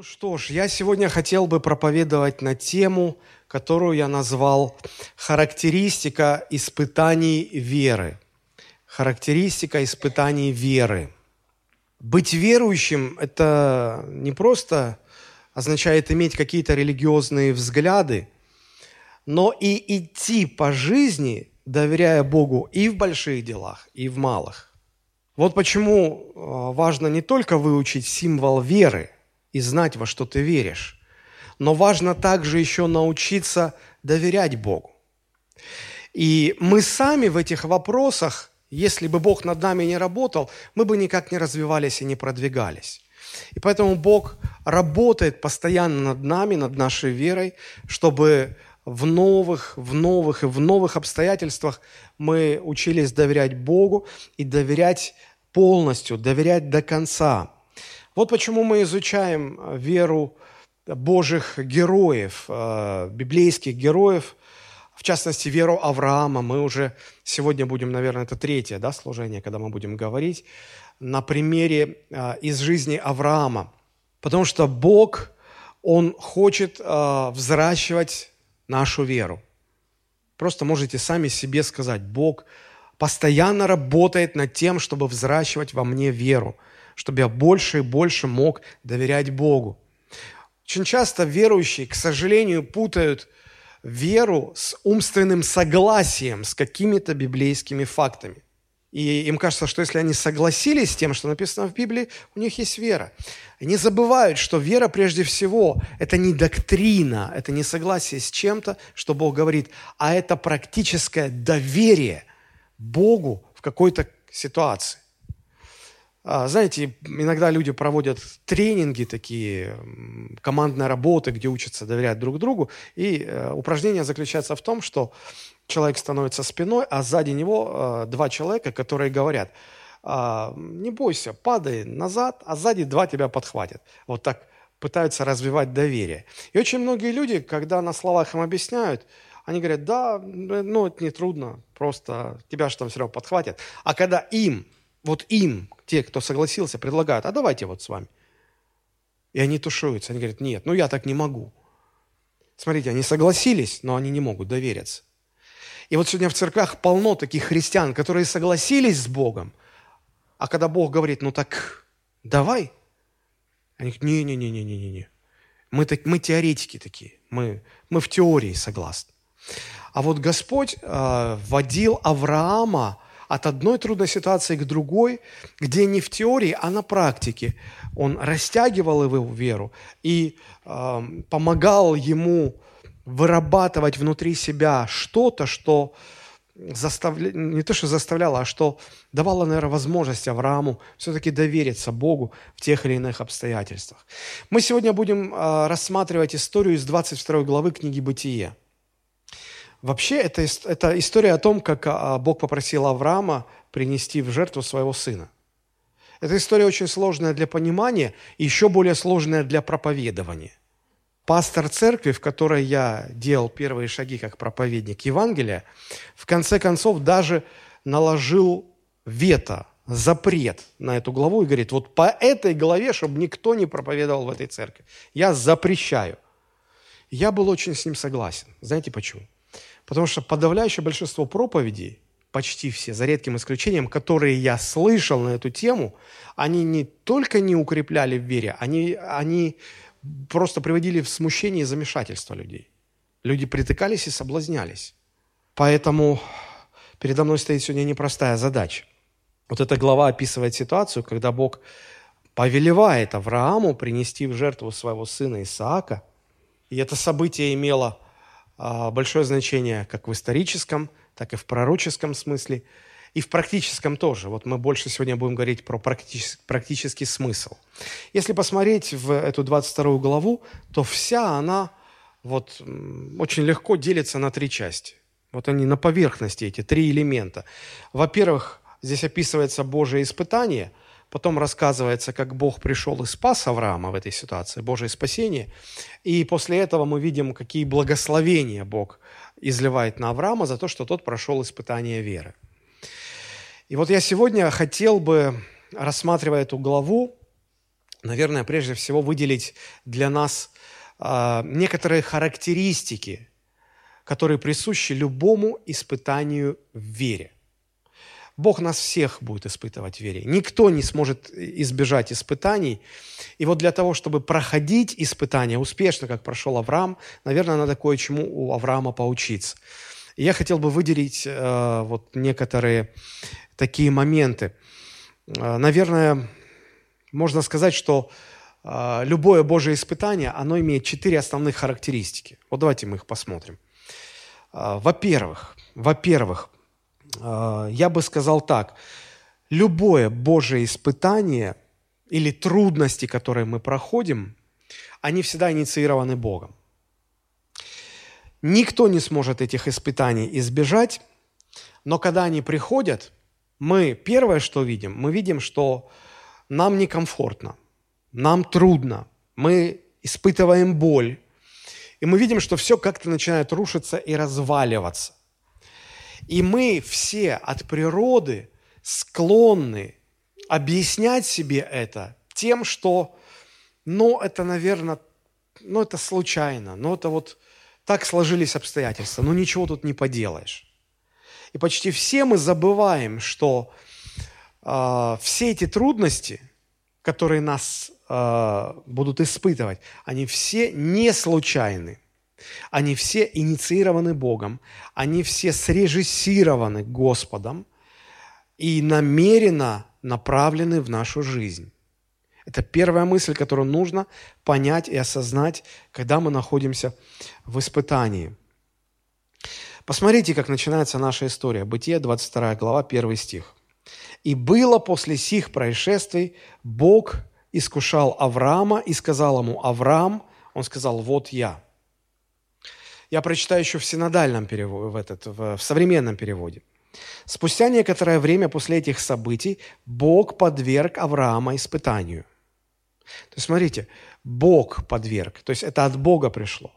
Ну что ж, я сегодня хотел бы проповедовать на тему, которую я назвал «Характеристика испытаний веры». Характеристика испытаний веры. Быть верующим – это не просто означает иметь какие-то религиозные взгляды, но и идти по жизни, доверяя Богу и в больших делах, и в малых. Вот почему э, важно не только выучить символ веры – и знать, во что ты веришь. Но важно также еще научиться доверять Богу. И мы сами в этих вопросах, если бы Бог над нами не работал, мы бы никак не развивались и не продвигались. И поэтому Бог работает постоянно над нами, над нашей верой, чтобы в новых, в новых и в новых обстоятельствах мы учились доверять Богу и доверять полностью, доверять до конца – вот почему мы изучаем э, веру Божьих героев, э, библейских героев, в частности, веру Авраама. Мы уже сегодня будем, наверное, это третье да, служение, когда мы будем говорить на примере э, из жизни Авраама. Потому что Бог, Он хочет взращивать нашу веру. Просто можете сами себе сказать, Бог постоянно работает над тем, чтобы взращивать во мне веру – чтобы я больше и больше мог доверять Богу. Очень часто верующие, к сожалению, путают веру с умственным согласием с какими-то библейскими фактами. И им кажется, что если они согласились с тем, что написано в Библии, у них есть вера. Они забывают, что вера прежде всего – это не доктрина, это не согласие с чем-то, что Бог говорит, а это практическое доверие Богу в какой-то ситуации. А, знаете, иногда люди проводят тренинги такие, командная работа, где учатся доверять друг другу. И э, упражнение заключается в том, что человек становится спиной, а сзади него э, два человека, которые говорят, «А, не бойся, падай назад, а сзади два тебя подхватят. Вот так пытаются развивать доверие. И очень многие люди, когда на словах им объясняют, они говорят, да, ну это не трудно, просто тебя же там все равно подхватят. А когда им вот им, те, кто согласился, предлагают, а давайте вот с вами. И они тушуются, они говорят, нет, ну я так не могу. Смотрите, они согласились, но они не могут довериться. И вот сегодня в церквях полно таких христиан, которые согласились с Богом, а когда Бог говорит, ну так давай, они говорят, не-не-не-не-не-не. Мы, так, мы теоретики такие, мы, мы в теории согласны. А вот Господь э, вводил Авраама от одной трудной ситуации к другой, где не в теории, а на практике он растягивал его веру и э, помогал ему вырабатывать внутри себя что-то, что заставля... не то, что заставляло, а что давало, наверное, возможность Аврааму все-таки довериться Богу в тех или иных обстоятельствах. Мы сегодня будем э, рассматривать историю из 22 главы книги «Бытие». Вообще, это, это история о том, как а, Бог попросил Авраама принести в жертву своего сына. Эта история очень сложная для понимания и еще более сложная для проповедования. Пастор церкви, в которой я делал первые шаги как проповедник Евангелия, в конце концов даже наложил вето, запрет на эту главу и говорит, вот по этой главе, чтобы никто не проповедовал в этой церкви, я запрещаю. Я был очень с ним согласен. Знаете почему? Потому что подавляющее большинство проповедей, почти все, за редким исключением, которые я слышал на эту тему, они не только не укрепляли в вере, они, они просто приводили в смущение и замешательство людей. Люди притыкались и соблазнялись. Поэтому передо мной стоит сегодня непростая задача. Вот эта глава описывает ситуацию, когда Бог повелевает Аврааму принести в жертву своего сына Исаака. И это событие имело большое значение как в историческом, так и в пророческом смысле, и в практическом тоже. Вот мы больше сегодня будем говорить про практический, практический смысл. Если посмотреть в эту 22 главу, то вся она вот очень легко делится на три части. Вот они на поверхности, эти три элемента. Во-первых, здесь описывается Божие испытание – Потом рассказывается, как Бог пришел и спас Авраама в этой ситуации, Божие спасение. И после этого мы видим, какие благословения Бог изливает на Авраама за то, что тот прошел испытание веры. И вот я сегодня хотел бы, рассматривая эту главу, наверное, прежде всего выделить для нас э, некоторые характеристики, которые присущи любому испытанию в вере. Бог нас всех будет испытывать в вере. Никто не сможет избежать испытаний. И вот для того, чтобы проходить испытания успешно, как прошел Авраам, наверное, надо кое-чему у Авраама поучиться. И я хотел бы выделить э, вот некоторые такие моменты. Э, наверное, можно сказать, что э, любое Божье испытание, оно имеет четыре основных характеристики. Вот давайте мы их посмотрим. Э, во-первых, во-первых, я бы сказал так, любое Божие испытание или трудности, которые мы проходим, они всегда инициированы Богом. Никто не сможет этих испытаний избежать, но когда они приходят, мы первое, что видим, мы видим, что нам некомфортно, нам трудно, мы испытываем боль, и мы видим, что все как-то начинает рушиться и разваливаться. И мы все от природы склонны объяснять себе это тем, что, ну, это, наверное, ну, это случайно, ну, это вот так сложились обстоятельства, ну, ничего тут не поделаешь. И почти все мы забываем, что э, все эти трудности, которые нас э, будут испытывать, они все не случайны. Они все инициированы Богом, они все срежиссированы Господом и намеренно направлены в нашу жизнь. Это первая мысль, которую нужно понять и осознать, когда мы находимся в испытании. Посмотрите, как начинается наша история. Бытие, 22 глава, 1 стих. «И было после сих происшествий, Бог искушал Авраама и сказал ему, Авраам, он сказал, вот я. Я прочитаю еще в синодальном переводе, в, этот, в, в современном переводе. Спустя некоторое время после этих событий Бог подверг Авраама испытанию. То есть, смотрите, Бог подверг, то есть это от Бога пришло.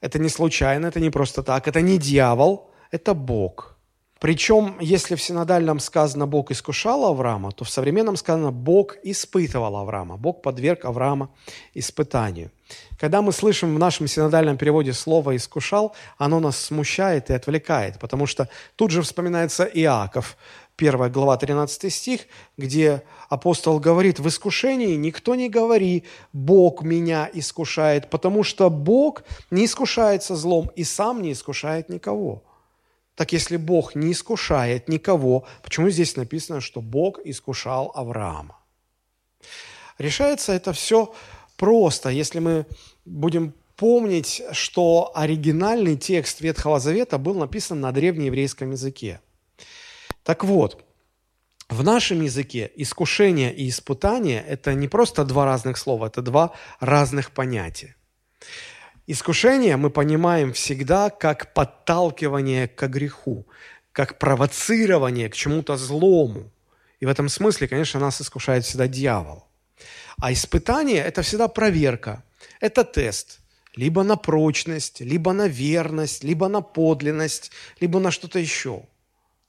Это не случайно, это не просто так, это не дьявол, это Бог. Причем, если в синодальном сказано «Бог искушал Авраама», то в современном сказано «Бог испытывал Авраама». Бог подверг Авраама испытанию. Когда мы слышим в нашем синодальном переводе слово «искушал», оно нас смущает и отвлекает, потому что тут же вспоминается Иаков, 1 глава 13 стих, где апостол говорит, в искушении никто не говори, Бог меня искушает, потому что Бог не искушается злом и сам не искушает никого. Так если Бог не искушает никого, почему здесь написано, что Бог искушал Авраама? Решается это все просто, если мы будем помнить, что оригинальный текст Ветхого Завета был написан на древнееврейском языке. Так вот, в нашем языке искушение и испытание – это не просто два разных слова, это два разных понятия. Искушение мы понимаем всегда как подталкивание к греху, как провоцирование к чему-то злому. И в этом смысле, конечно, нас искушает всегда дьявол. А испытание – это всегда проверка, это тест. Либо на прочность, либо на верность, либо на подлинность, либо на что-то еще.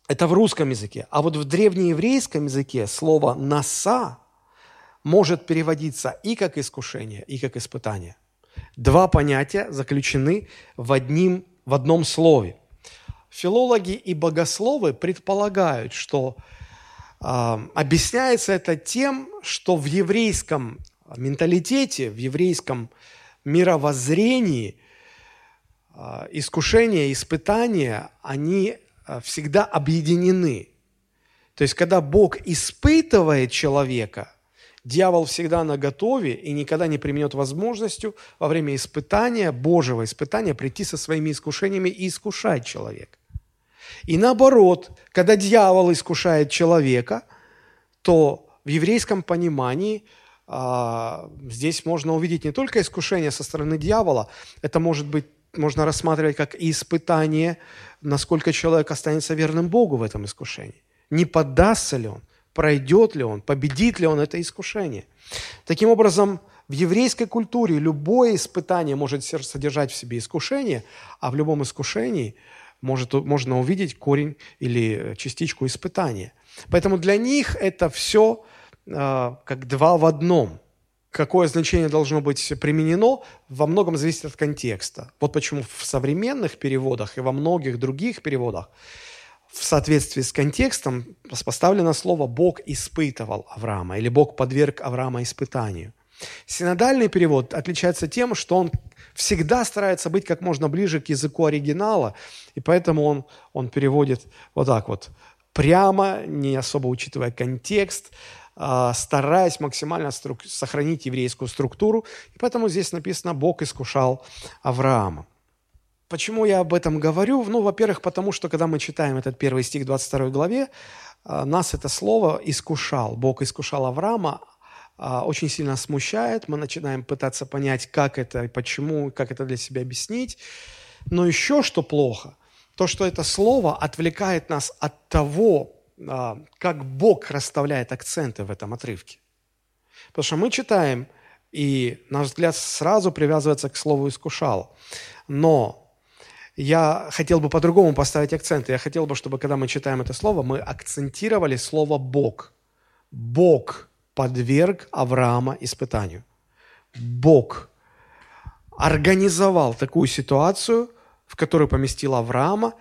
Это в русском языке. А вот в древнееврейском языке слово «наса» может переводиться и как искушение, и как испытание. Два понятия заключены в, одним, в одном слове. Филологи и богословы предполагают, что объясняется это тем, что в еврейском менталитете, в еврейском мировоззрении э, искушения, испытания, они э, всегда объединены. То есть, когда Бог испытывает человека – Дьявол всегда на готове и никогда не применет возможностью во время испытания, Божьего испытания, прийти со своими искушениями и искушать человека. И наоборот, когда дьявол искушает человека, то в еврейском понимании а, здесь можно увидеть не только искушение со стороны дьявола, это может быть можно рассматривать как испытание, насколько человек останется верным Богу в этом искушении. Не поддастся ли он? пройдет ли он, победит ли он это искушение. Таким образом, в еврейской культуре любое испытание может содержать в себе искушение, а в любом искушении может, можно увидеть корень или частичку испытания. Поэтому для них это все э, как два в одном. Какое значение должно быть применено, во многом зависит от контекста. Вот почему в современных переводах и во многих других переводах в соответствии с контекстом поставлено слово «Бог испытывал Авраама» или «Бог подверг Авраама испытанию». Синодальный перевод отличается тем, что он всегда старается быть как можно ближе к языку оригинала, и поэтому он, он переводит вот так вот, прямо, не особо учитывая контекст, а, стараясь максимально струк... сохранить еврейскую структуру. И поэтому здесь написано «Бог искушал Авраама». Почему я об этом говорю? Ну, во-первых, потому что, когда мы читаем этот первый стих 22 главе, а, нас это слово «искушал». Бог искушал Авраама, а, очень сильно смущает. Мы начинаем пытаться понять, как это и почему, как это для себя объяснить. Но еще что плохо, то, что это слово отвлекает нас от того, а, как Бог расставляет акценты в этом отрывке. Потому что мы читаем, и наш взгляд сразу привязывается к слову «искушал». Но я хотел бы по-другому поставить акценты. Я хотел бы, чтобы, когда мы читаем это слово, мы акцентировали слово «Бог». Бог подверг Авраама испытанию. Бог организовал такую ситуацию, в которую поместил Авраама,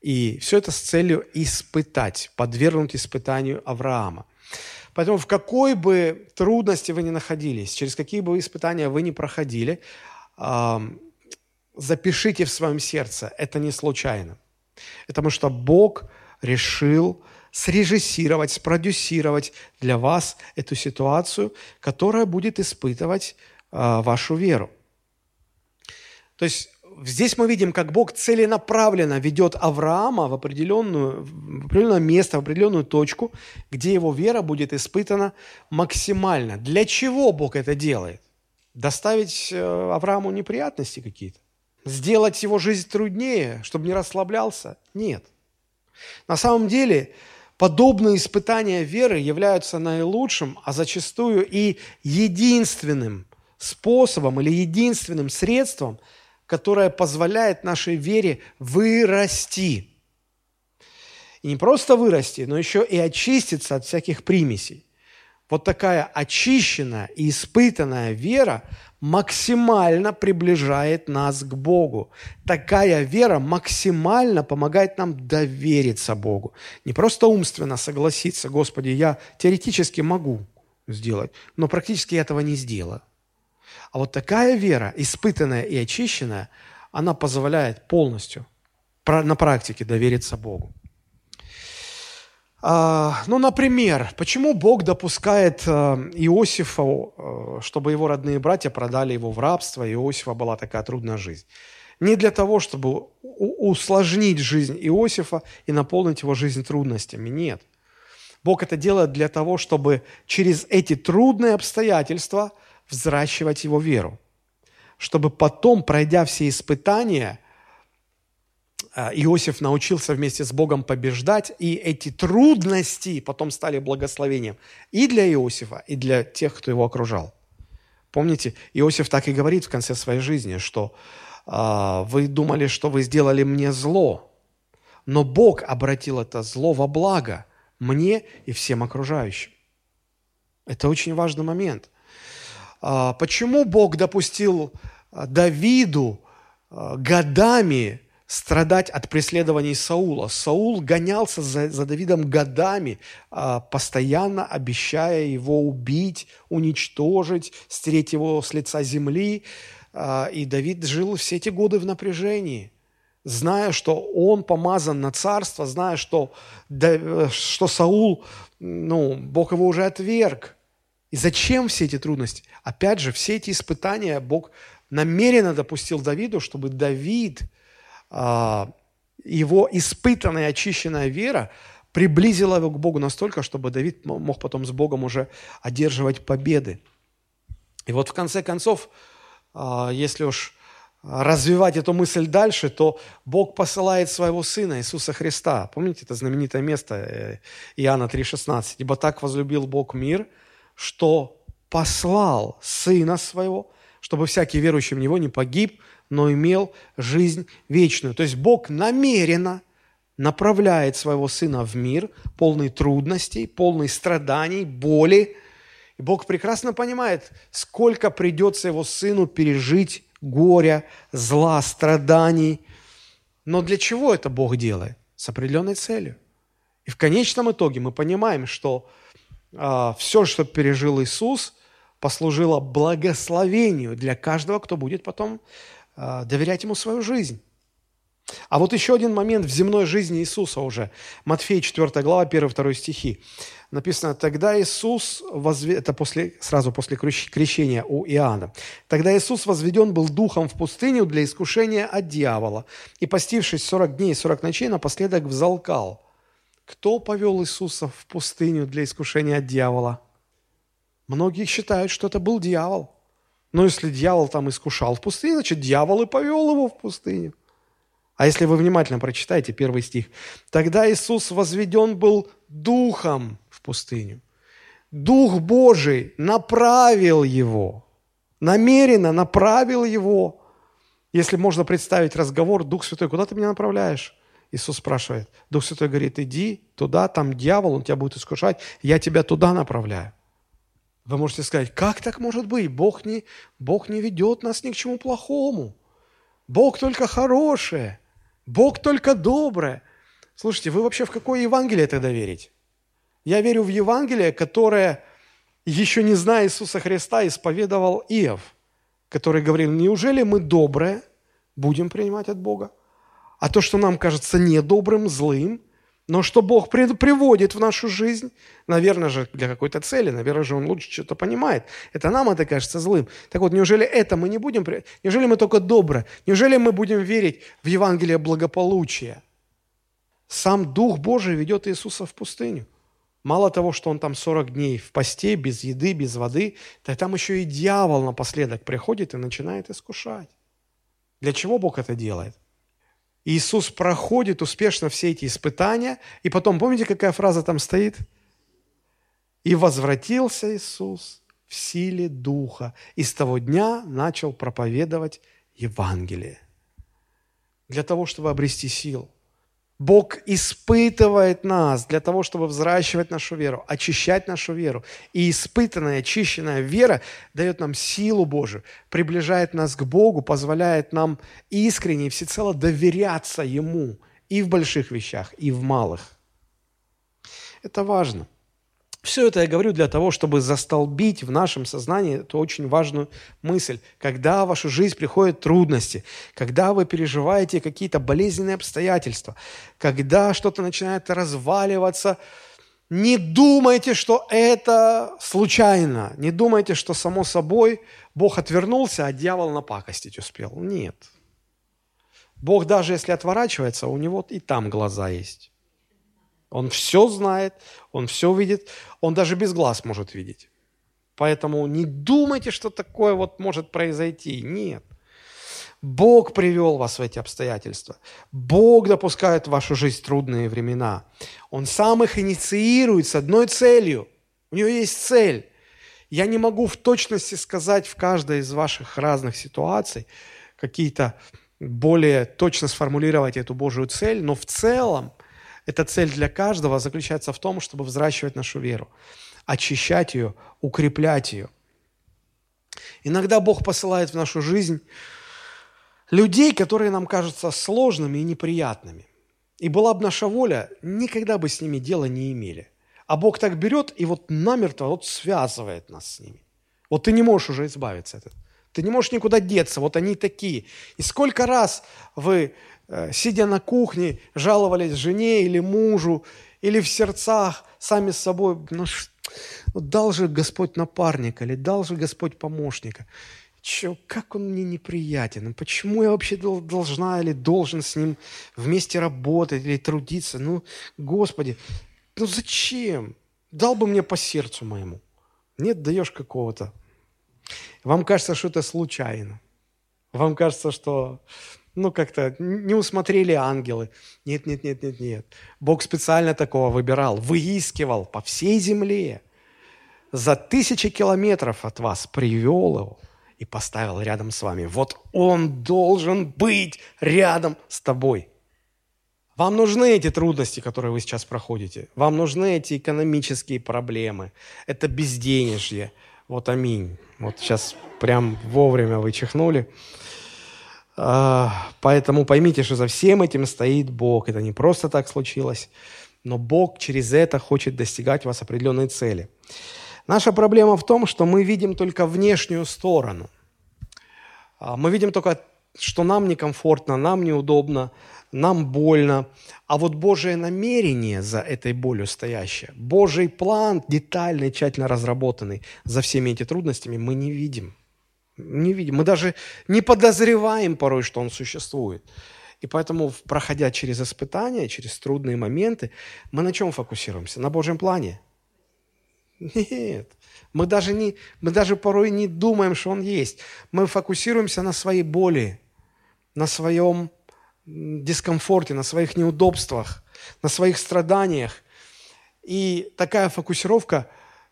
и все это с целью испытать, подвергнуть испытанию Авраама. Поэтому в какой бы трудности вы ни находились, через какие бы испытания вы ни проходили, запишите в своем сердце, это не случайно. Потому что Бог решил срежиссировать, спродюсировать для вас эту ситуацию, которая будет испытывать э, вашу веру. То есть здесь мы видим, как Бог целенаправленно ведет Авраама в, определенную, в определенное место, в определенную точку, где его вера будет испытана максимально. Для чего Бог это делает? Доставить э, Аврааму неприятности какие-то? Сделать его жизнь труднее, чтобы не расслаблялся? Нет. На самом деле, Подобные испытания веры являются наилучшим, а зачастую и единственным способом или единственным средством, которое позволяет нашей вере вырасти. И не просто вырасти, но еще и очиститься от всяких примесей. Вот такая очищенная и испытанная вера максимально приближает нас к Богу. Такая вера максимально помогает нам довериться Богу. Не просто умственно согласиться, Господи, я теоретически могу сделать, но практически этого не сделаю. А вот такая вера, испытанная и очищенная, она позволяет полностью на практике довериться Богу. А, ну, например, почему Бог допускает э, Иосифа, э, чтобы его родные братья продали его в рабство, и Иосифа была такая трудная жизнь? Не для того, чтобы усложнить жизнь Иосифа и наполнить его жизнь трудностями, нет. Бог это делает для того, чтобы через эти трудные обстоятельства взращивать его веру. Чтобы потом, пройдя все испытания – Иосиф научился вместе с Богом побеждать, и эти трудности потом стали благословением и для Иосифа, и для тех, кто его окружал. Помните, Иосиф так и говорит в конце своей жизни, что э, вы думали, что вы сделали мне зло, но Бог обратил это зло во благо мне и всем окружающим. Это очень важный момент. Э, почему Бог допустил Давиду годами страдать от преследований Саула. Саул гонялся за, за Давидом годами, а, постоянно обещая его убить, уничтожить, стереть его с лица земли. А, и Давид жил все эти годы в напряжении, зная, что он помазан на царство, зная, что, что Саул, ну, Бог его уже отверг. И зачем все эти трудности? Опять же, все эти испытания Бог намеренно допустил Давиду, чтобы Давид – его испытанная, очищенная вера приблизила его к Богу настолько, чтобы Давид мог потом с Богом уже одерживать победы. И вот в конце концов, а, если уж развивать эту мысль дальше, то Бог посылает своего Сына Иисуса Христа. Помните это знаменитое место э, Иоанна 3,16? «Ибо так возлюбил Бог мир, что послал Сына Своего, чтобы всякий верующий в Него не погиб, но имел жизнь вечную. То есть Бог намеренно направляет своего Сына в мир, полный трудностей, полный страданий, боли, И Бог прекрасно понимает, сколько придется его сыну пережить горя, зла, страданий. Но для чего это Бог делает? С определенной целью. И в конечном итоге мы понимаем, что а, все, что пережил Иисус, послужило благословению для каждого, кто будет потом а, доверять Ему свою жизнь. А вот еще один момент в земной жизни Иисуса уже. Матфея 4 глава, 1-2 стихи. Написано, тогда Иисус, возвед... это после, сразу после крещения у Иоанна, тогда Иисус возведен был духом в пустыню для искушения от дьявола, и постившись 40 дней и 40 ночей, напоследок взалкал. Кто повел Иисуса в пустыню для искушения от дьявола? Многие считают, что это был дьявол. Но если дьявол там искушал в пустыне, значит, дьявол и повел его в пустыню. А если вы внимательно прочитаете первый стих, тогда Иисус возведен был духом в пустыню. Дух Божий направил его, намеренно направил его. Если можно представить разговор, Дух Святой, куда ты меня направляешь? Иисус спрашивает. Дух Святой говорит, иди туда, там дьявол, он тебя будет искушать, я тебя туда направляю. Вы можете сказать, как так может быть? Бог не, Бог не ведет нас ни к чему плохому. Бог только хорошее. Бог только доброе. Слушайте, вы вообще в какое Евангелие тогда верите? Я верю в Евангелие, которое, еще не зная Иисуса Христа, исповедовал Иов, который говорил, неужели мы доброе будем принимать от Бога? А то, что нам кажется недобрым, злым, но что Бог приводит в нашу жизнь, наверное же, для какой-то цели, наверное же Он лучше что-то понимает. Это нам это кажется злым. Так вот, неужели это мы не будем, неужели мы только добро, неужели мы будем верить в Евангелие благополучия? Сам Дух Божий ведет Иисуса в пустыню. Мало того, что он там 40 дней в посте, без еды, без воды, так там еще и дьявол напоследок приходит и начинает искушать. Для чего Бог это делает? Иисус проходит успешно все эти испытания, и потом, помните, какая фраза там стоит? «И возвратился Иисус в силе Духа, и с того дня начал проповедовать Евангелие». Для того, чтобы обрести силу. Бог испытывает нас для того, чтобы взращивать нашу веру, очищать нашу веру. И испытанная, очищенная вера дает нам силу Божию, приближает нас к Богу, позволяет нам искренне и всецело доверяться Ему и в больших вещах, и в малых. Это важно. Все это я говорю для того, чтобы застолбить в нашем сознании эту очень важную мысль. Когда в вашу жизнь приходят трудности, когда вы переживаете какие-то болезненные обстоятельства, когда что-то начинает разваливаться, не думайте, что это случайно. Не думайте, что само собой Бог отвернулся, а дьявол напакостить успел. Нет. Бог даже если отворачивается, у него и там глаза есть. Он все знает, он все видит, он даже без глаз может видеть. Поэтому не думайте, что такое вот может произойти. Нет. Бог привел вас в эти обстоятельства. Бог допускает в вашу жизнь трудные времена. Он сам их инициирует с одной целью. У него есть цель. Я не могу в точности сказать в каждой из ваших разных ситуаций какие-то более точно сформулировать эту Божью цель, но в целом – эта цель для каждого заключается в том, чтобы взращивать нашу веру, очищать ее, укреплять ее. Иногда Бог посылает в нашу жизнь людей, которые нам кажутся сложными и неприятными. И была бы наша воля, никогда бы с ними дела не имели. А Бог так берет и вот намертво вот связывает нас с ними. Вот ты не можешь уже избавиться от этого. Ты не можешь никуда деться, вот они такие. И сколько раз вы Э, сидя на кухне, жаловались жене или мужу, или в сердцах сами с собой, ну, ну дал же Господь напарника, или дал же Господь помощника. Че, как он мне неприятен, почему я вообще должна или должен с ним вместе работать или трудиться? Ну, Господи, ну зачем? Дал бы мне по сердцу моему. Нет, даешь какого-то. Вам кажется, что это случайно. Вам кажется, что ну, как-то не усмотрели ангелы. Нет, нет, нет, нет, нет. Бог специально такого выбирал, выискивал по всей земле. За тысячи километров от вас привел его и поставил рядом с вами. Вот он должен быть рядом с тобой. Вам нужны эти трудности, которые вы сейчас проходите. Вам нужны эти экономические проблемы. Это безденежье. Вот аминь. Вот сейчас прям вовремя вы чихнули. А, поэтому поймите, что за всем этим стоит Бог. Это не просто так случилось, но Бог через это хочет достигать вас определенной цели. Наша проблема в том, что мы видим только внешнюю сторону. А, мы видим только, что нам некомфортно, нам неудобно, нам больно. А вот Божие намерение за этой болью стоящее, Божий план, детальный, тщательно разработанный за всеми этими трудностями, мы не видим. Не видим. Мы даже не подозреваем порой, что он существует. И поэтому, проходя через испытания, через трудные моменты, мы на чем фокусируемся? На Божьем плане? Нет. Мы даже, не, мы даже порой не думаем, что Он есть. Мы фокусируемся на своей боли, на своем дискомфорте, на своих неудобствах, на своих страданиях. И такая фокусировка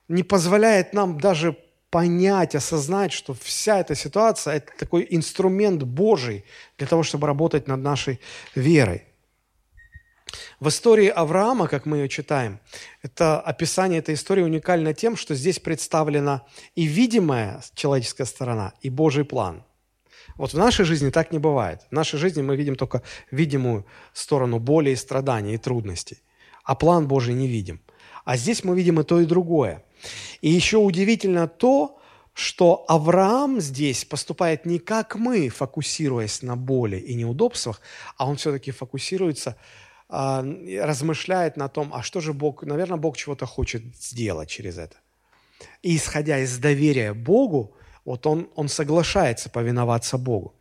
не позволяет нам даже понять, осознать, что вся эта ситуация – это такой инструмент Божий для того, чтобы работать над нашей верой. В истории Авраама, как мы ее читаем, это описание этой истории уникально тем, что здесь представлена и видимая человеческая сторона, и Божий план – вот в нашей жизни так не бывает. В нашей жизни мы видим только видимую сторону боли и страданий и трудностей, а план Божий не видим. А здесь мы видим и то, и другое. И еще удивительно то, что Авраам здесь поступает не как мы, фокусируясь на боли и неудобствах, а он все-таки фокусируется, а, размышляет на том, а что же Бог, наверное, Бог чего-то хочет сделать через это. И исходя из доверия Богу, вот он, он соглашается повиноваться Богу.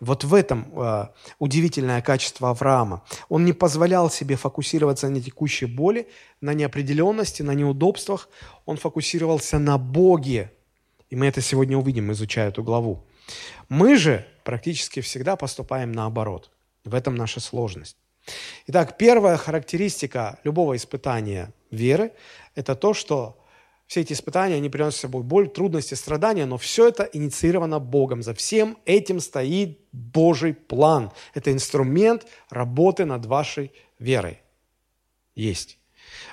Вот в этом э, удивительное качество Авраама. Он не позволял себе фокусироваться на текущей боли, на неопределенности, на неудобствах. Он фокусировался на Боге. И мы это сегодня увидим, изучая эту главу. Мы же практически всегда поступаем наоборот. В этом наша сложность. Итак, первая характеристика любого испытания веры – это то, что все эти испытания, они приносят с собой боль, трудности, страдания, но все это инициировано Богом. За всем этим стоит Божий план. Это инструмент работы над вашей верой. Есть.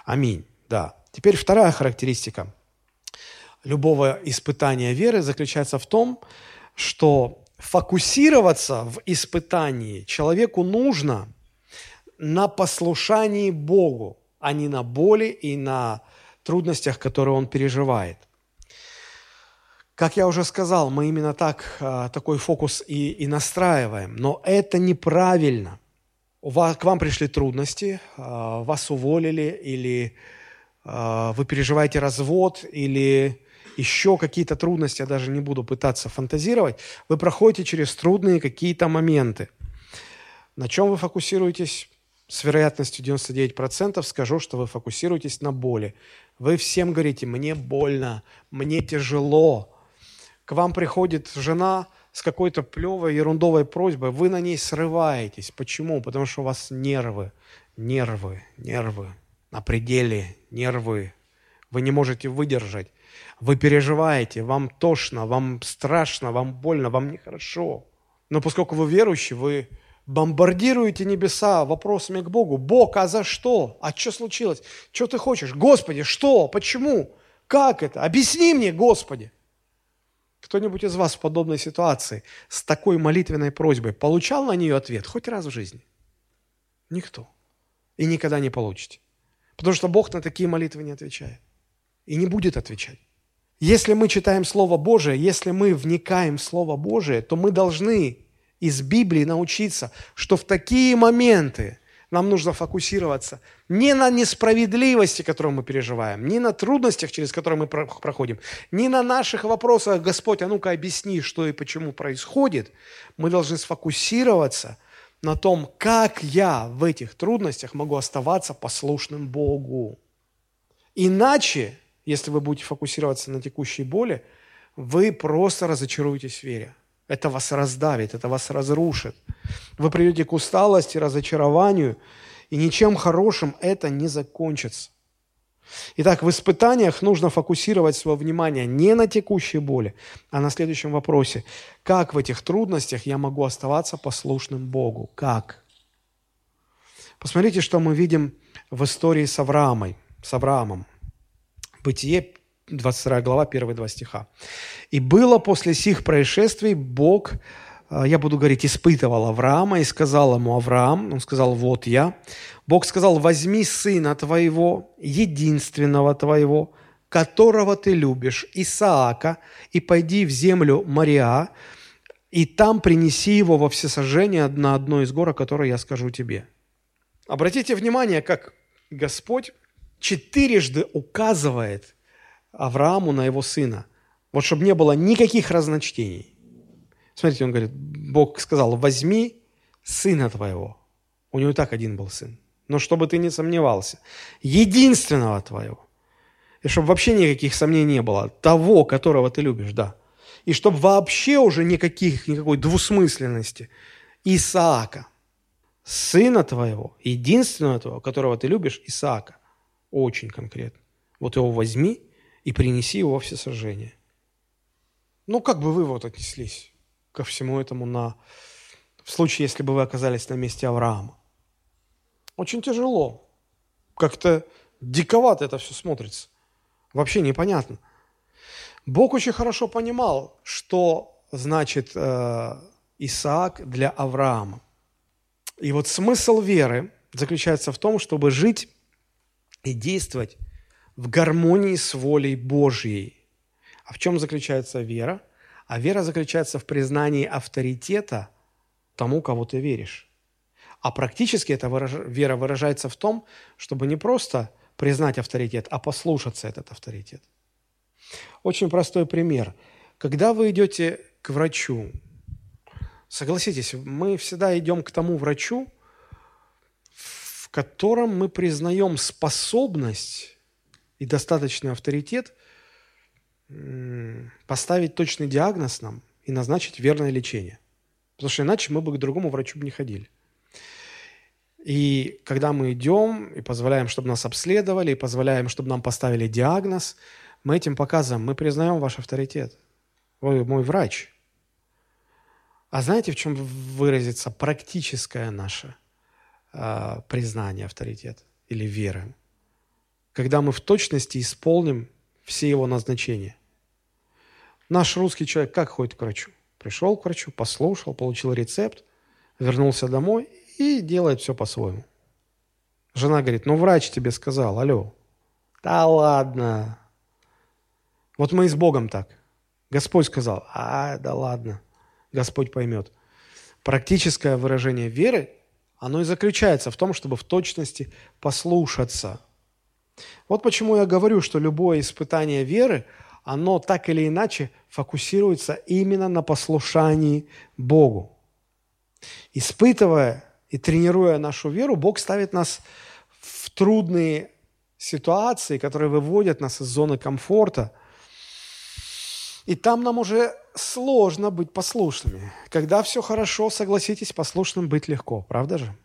Аминь. Да. Теперь вторая характеристика любого испытания веры заключается в том, что фокусироваться в испытании человеку нужно на послушании Богу, а не на боли и на трудностях, которые он переживает. Как я уже сказал, мы именно так, а, такой фокус и, и настраиваем, но это неправильно. К вам пришли трудности, а, вас уволили, или а, вы переживаете развод, или еще какие-то трудности, я даже не буду пытаться фантазировать, вы проходите через трудные какие-то моменты. На чем вы фокусируетесь? С вероятностью 99% скажу, что вы фокусируетесь на боли. Вы всем говорите, мне больно, мне тяжело. К вам приходит жена с какой-то плевой, ерундовой просьбой, вы на ней срываетесь. Почему? Потому что у вас нервы, нервы, нервы на пределе, нервы. Вы не можете выдержать. Вы переживаете, вам тошно, вам страшно, вам больно, вам нехорошо. Но поскольку вы верующий, вы бомбардируете небеса вопросами к Богу. Бог, а за что? А что случилось? Что ты хочешь? Господи, что? Почему? Как это? Объясни мне, Господи. Кто-нибудь из вас в подобной ситуации с такой молитвенной просьбой получал на нее ответ хоть раз в жизни? Никто. И никогда не получите. Потому что Бог на такие молитвы не отвечает. И не будет отвечать. Если мы читаем Слово Божие, если мы вникаем в Слово Божие, то мы должны из Библии научиться, что в такие моменты нам нужно фокусироваться не на несправедливости, которую мы переживаем, не на трудностях, через которые мы проходим, не на наших вопросах, Господь, а ну-ка объясни, что и почему происходит. Мы должны сфокусироваться на том, как я в этих трудностях могу оставаться послушным Богу. Иначе, если вы будете фокусироваться на текущей боли, вы просто разочаруетесь в вере. Это вас раздавит, это вас разрушит. Вы придете к усталости, разочарованию, и ничем хорошим это не закончится. Итак, в испытаниях нужно фокусировать свое внимание не на текущей боли, а на следующем вопросе. Как в этих трудностях я могу оставаться послушным Богу? Как? Посмотрите, что мы видим в истории с Авраамой, с Авраамом. Бытие, 22 глава, первые два стиха. «И было после сих происшествий Бог, э, я буду говорить, испытывал Авраама и сказал ему, Авраам, он сказал, вот я. Бог сказал, возьми сына твоего, единственного твоего, которого ты любишь, Исаака, и пойди в землю Мария, и там принеси его во всесожжение на одной из гор, о которой я скажу тебе». Обратите внимание, как Господь четырежды указывает Аврааму на его сына. Вот чтобы не было никаких разночтений. Смотрите, он говорит, Бог сказал, возьми сына твоего. У него и так один был сын. Но чтобы ты не сомневался, единственного твоего. И чтобы вообще никаких сомнений не было. Того, которого ты любишь, да. И чтобы вообще уже никаких, никакой двусмысленности. Исаака, сына твоего, единственного твоего, которого ты любишь, Исаака. Очень конкретно. Вот его возьми и принеси его во всесожжение. Ну, как бы вы вот отнеслись ко всему этому на... в случае, если бы вы оказались на месте Авраама? Очень тяжело. Как-то диковато это все смотрится. Вообще непонятно. Бог очень хорошо понимал, что значит э, Исаак для Авраама. И вот смысл веры заключается в том, чтобы жить и действовать в гармонии с волей Божьей. А в чем заключается вера? А вера заключается в признании авторитета тому, кого ты веришь. А практически эта вера выражается в том, чтобы не просто признать авторитет, а послушаться этот авторитет. Очень простой пример. Когда вы идете к врачу, согласитесь, мы всегда идем к тому врачу, в котором мы признаем способность и достаточный авторитет поставить точный диагноз нам и назначить верное лечение. Потому что иначе мы бы к другому врачу бы не ходили. И когда мы идем и позволяем, чтобы нас обследовали, и позволяем, чтобы нам поставили диагноз, мы этим показываем, мы признаем ваш авторитет. Вы мой врач. А знаете, в чем выразится практическое наше э, признание авторитета или веры? Когда мы в точности исполним все его назначения. Наш русский человек как ходит к врачу? Пришел к врачу, послушал, получил рецепт, вернулся домой и делает все по-своему. Жена говорит, ну врач тебе сказал, алло. Да ладно. Вот мы и с Богом так. Господь сказал, а, да ладно, Господь поймет. Практическое выражение веры, оно и заключается в том, чтобы в точности послушаться – вот почему я говорю, что любое испытание веры, оно так или иначе фокусируется именно на послушании Богу. Испытывая и тренируя нашу веру, Бог ставит нас в трудные ситуации, которые выводят нас из зоны комфорта. И там нам уже сложно быть послушными. Когда все хорошо, согласитесь, послушным быть легко, правда же?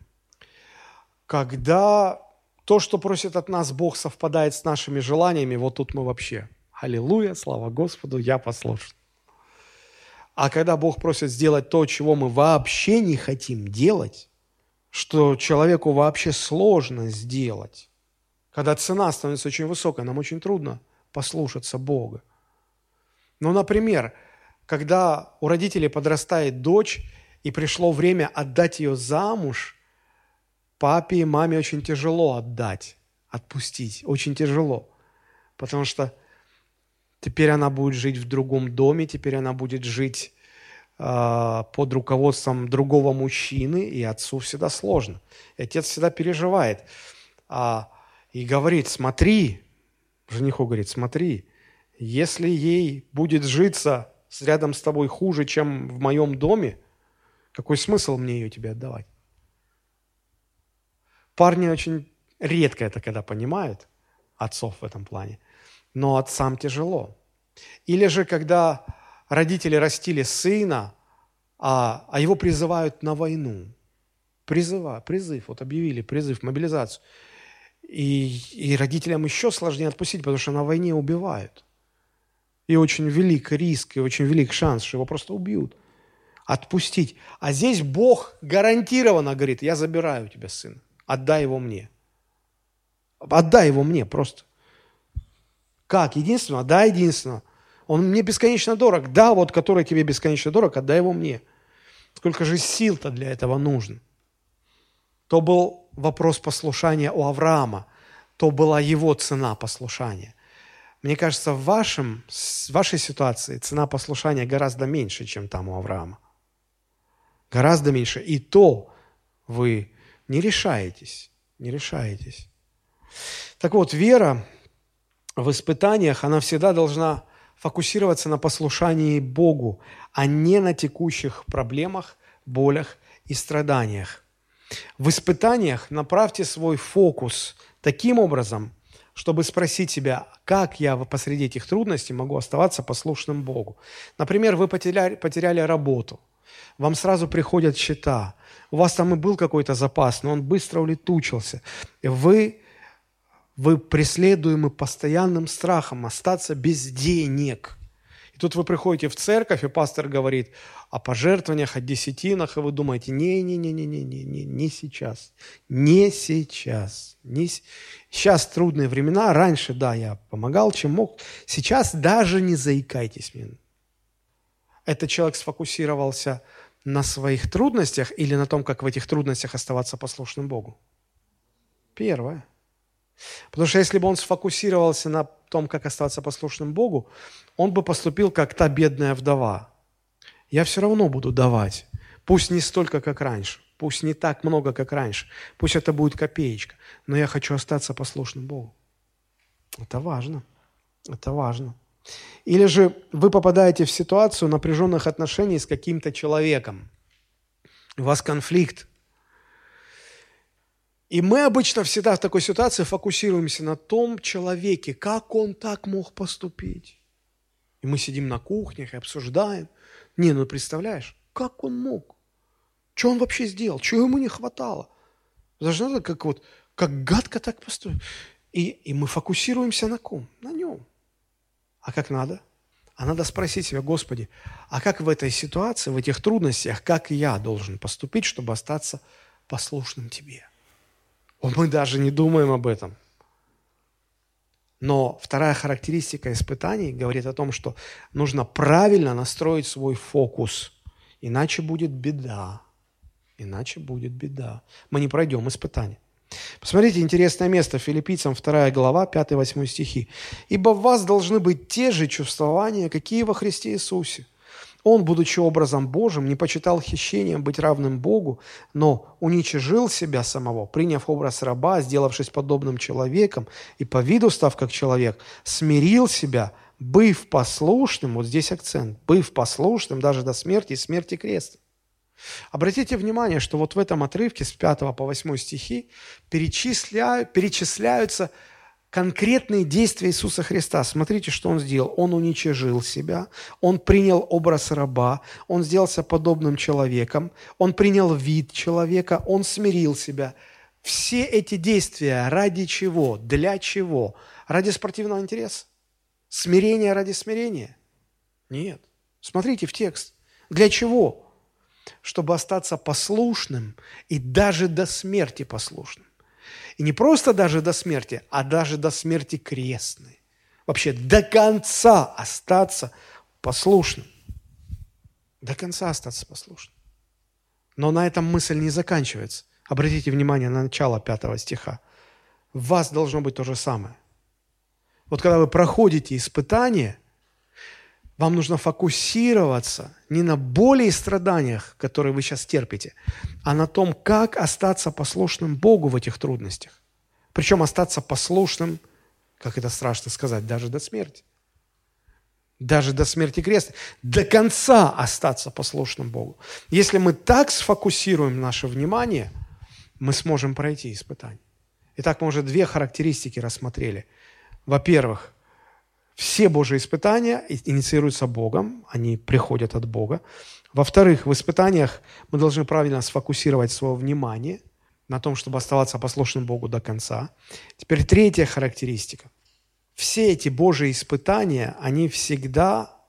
Когда то, что просит от нас Бог, совпадает с нашими желаниями, вот тут мы вообще. Аллилуйя, слава Господу, я послушен. А когда Бог просит сделать то, чего мы вообще не хотим делать, что человеку вообще сложно сделать, когда цена становится очень высокой, нам очень трудно послушаться Бога. Ну, например, когда у родителей подрастает дочь, и пришло время отдать ее замуж – папе и маме очень тяжело отдать, отпустить, очень тяжело, потому что теперь она будет жить в другом доме, теперь она будет жить э, под руководством другого мужчины, и отцу всегда сложно. И отец всегда переживает а, и говорит, смотри, жениху говорит, смотри, если ей будет житься рядом с тобой хуже, чем в моем доме, какой смысл мне ее тебе отдавать? Парни очень редко это когда понимают, отцов в этом плане, но отцам тяжело. Или же, когда родители растили сына, а, а его призывают на войну. Призыва, призыв, вот объявили призыв, мобилизацию. И, и родителям еще сложнее отпустить, потому что на войне убивают. И очень велик риск, и очень велик шанс, что его просто убьют. Отпустить. А здесь Бог гарантированно говорит, я забираю у тебя сына. Отдай его мне. Отдай его мне просто. Как? Единственного? Да, единственного. Он мне бесконечно дорог. Да, вот который тебе бесконечно дорог, отдай его мне. Сколько же сил-то для этого нужно? То был вопрос послушания у Авраама. То была его цена послушания. Мне кажется, в, вашем, в вашей ситуации цена послушания гораздо меньше, чем там у Авраама. Гораздо меньше. И то вы не решаетесь. Не решаетесь. Так вот, вера в испытаниях, она всегда должна фокусироваться на послушании Богу, а не на текущих проблемах, болях и страданиях. В испытаниях направьте свой фокус таким образом, чтобы спросить себя, как я посреди этих трудностей могу оставаться послушным Богу. Например, вы потеряли, потеряли работу, вам сразу приходят счета, у вас там и был какой-то запас, но он быстро улетучился. Вы вы преследуемы постоянным страхом остаться без денег. И тут вы приходите в церковь, и пастор говорит о пожертвованиях, о десятинах, и вы думаете, не-не-не-не-не-не, не сейчас, не сейчас. Не... Сейчас трудные времена, раньше, да, я помогал, чем мог. Сейчас даже не заикайтесь мне. Этот человек сфокусировался на своих трудностях или на том, как в этих трудностях оставаться послушным Богу? Первое – Потому что если бы он сфокусировался на том, как остаться послушным Богу, он бы поступил как та бедная вдова. Я все равно буду давать. Пусть не столько, как раньше. Пусть не так много, как раньше. Пусть это будет копеечка. Но я хочу остаться послушным Богу. Это важно. Это важно. Или же вы попадаете в ситуацию напряженных отношений с каким-то человеком. У вас конфликт. И мы обычно всегда в такой ситуации фокусируемся на том человеке, как он так мог поступить. И мы сидим на кухнях и обсуждаем. Не, ну представляешь, как он мог? Что он вообще сделал? Чего ему не хватало? Даже надо как вот, как гадко так поступить. И, и мы фокусируемся на ком? На нем. А как надо? А надо спросить себя, Господи, а как в этой ситуации, в этих трудностях, как я должен поступить, чтобы остаться послушным Тебе? Мы даже не думаем об этом. Но вторая характеристика испытаний говорит о том, что нужно правильно настроить свой фокус, иначе будет беда. Иначе будет беда. Мы не пройдем испытания. Посмотрите, интересное место, филиппийцам 2 глава, 5-8 стихи. «Ибо в вас должны быть те же чувствования, какие во Христе Иисусе, он, будучи образом Божьим, не почитал хищением быть равным Богу, но уничижил себя самого, приняв образ раба, сделавшись подобным человеком и по виду став как человек, смирил себя, быв послушным, вот здесь акцент, быв послушным даже до смерти и смерти креста. Обратите внимание, что вот в этом отрывке с 5 по 8 стихи перечисляю, перечисляются конкретные действия Иисуса Христа. Смотрите, что Он сделал. Он уничижил себя, Он принял образ раба, Он сделался подобным человеком, Он принял вид человека, Он смирил себя. Все эти действия ради чего? Для чего? Ради спортивного интереса? Смирение ради смирения? Нет. Смотрите в текст. Для чего? Чтобы остаться послушным и даже до смерти послушным. И не просто даже до смерти, а даже до смерти крестной. Вообще до конца остаться послушным. До конца остаться послушным. Но на этом мысль не заканчивается. Обратите внимание на начало пятого стиха. В вас должно быть то же самое. Вот когда вы проходите испытание – вам нужно фокусироваться не на боли и страданиях, которые вы сейчас терпите, а на том, как остаться послушным Богу в этих трудностях. Причем остаться послушным, как это страшно сказать, даже до смерти. Даже до смерти креста. До конца остаться послушным Богу. Если мы так сфокусируем наше внимание, мы сможем пройти испытание. Итак, мы уже две характеристики рассмотрели. Во-первых, все Божьи испытания инициируются Богом, они приходят от Бога. Во-вторых, в испытаниях мы должны правильно сфокусировать свое внимание на том, чтобы оставаться послушным Богу до конца. Теперь третья характеристика. Все эти Божьи испытания, они всегда,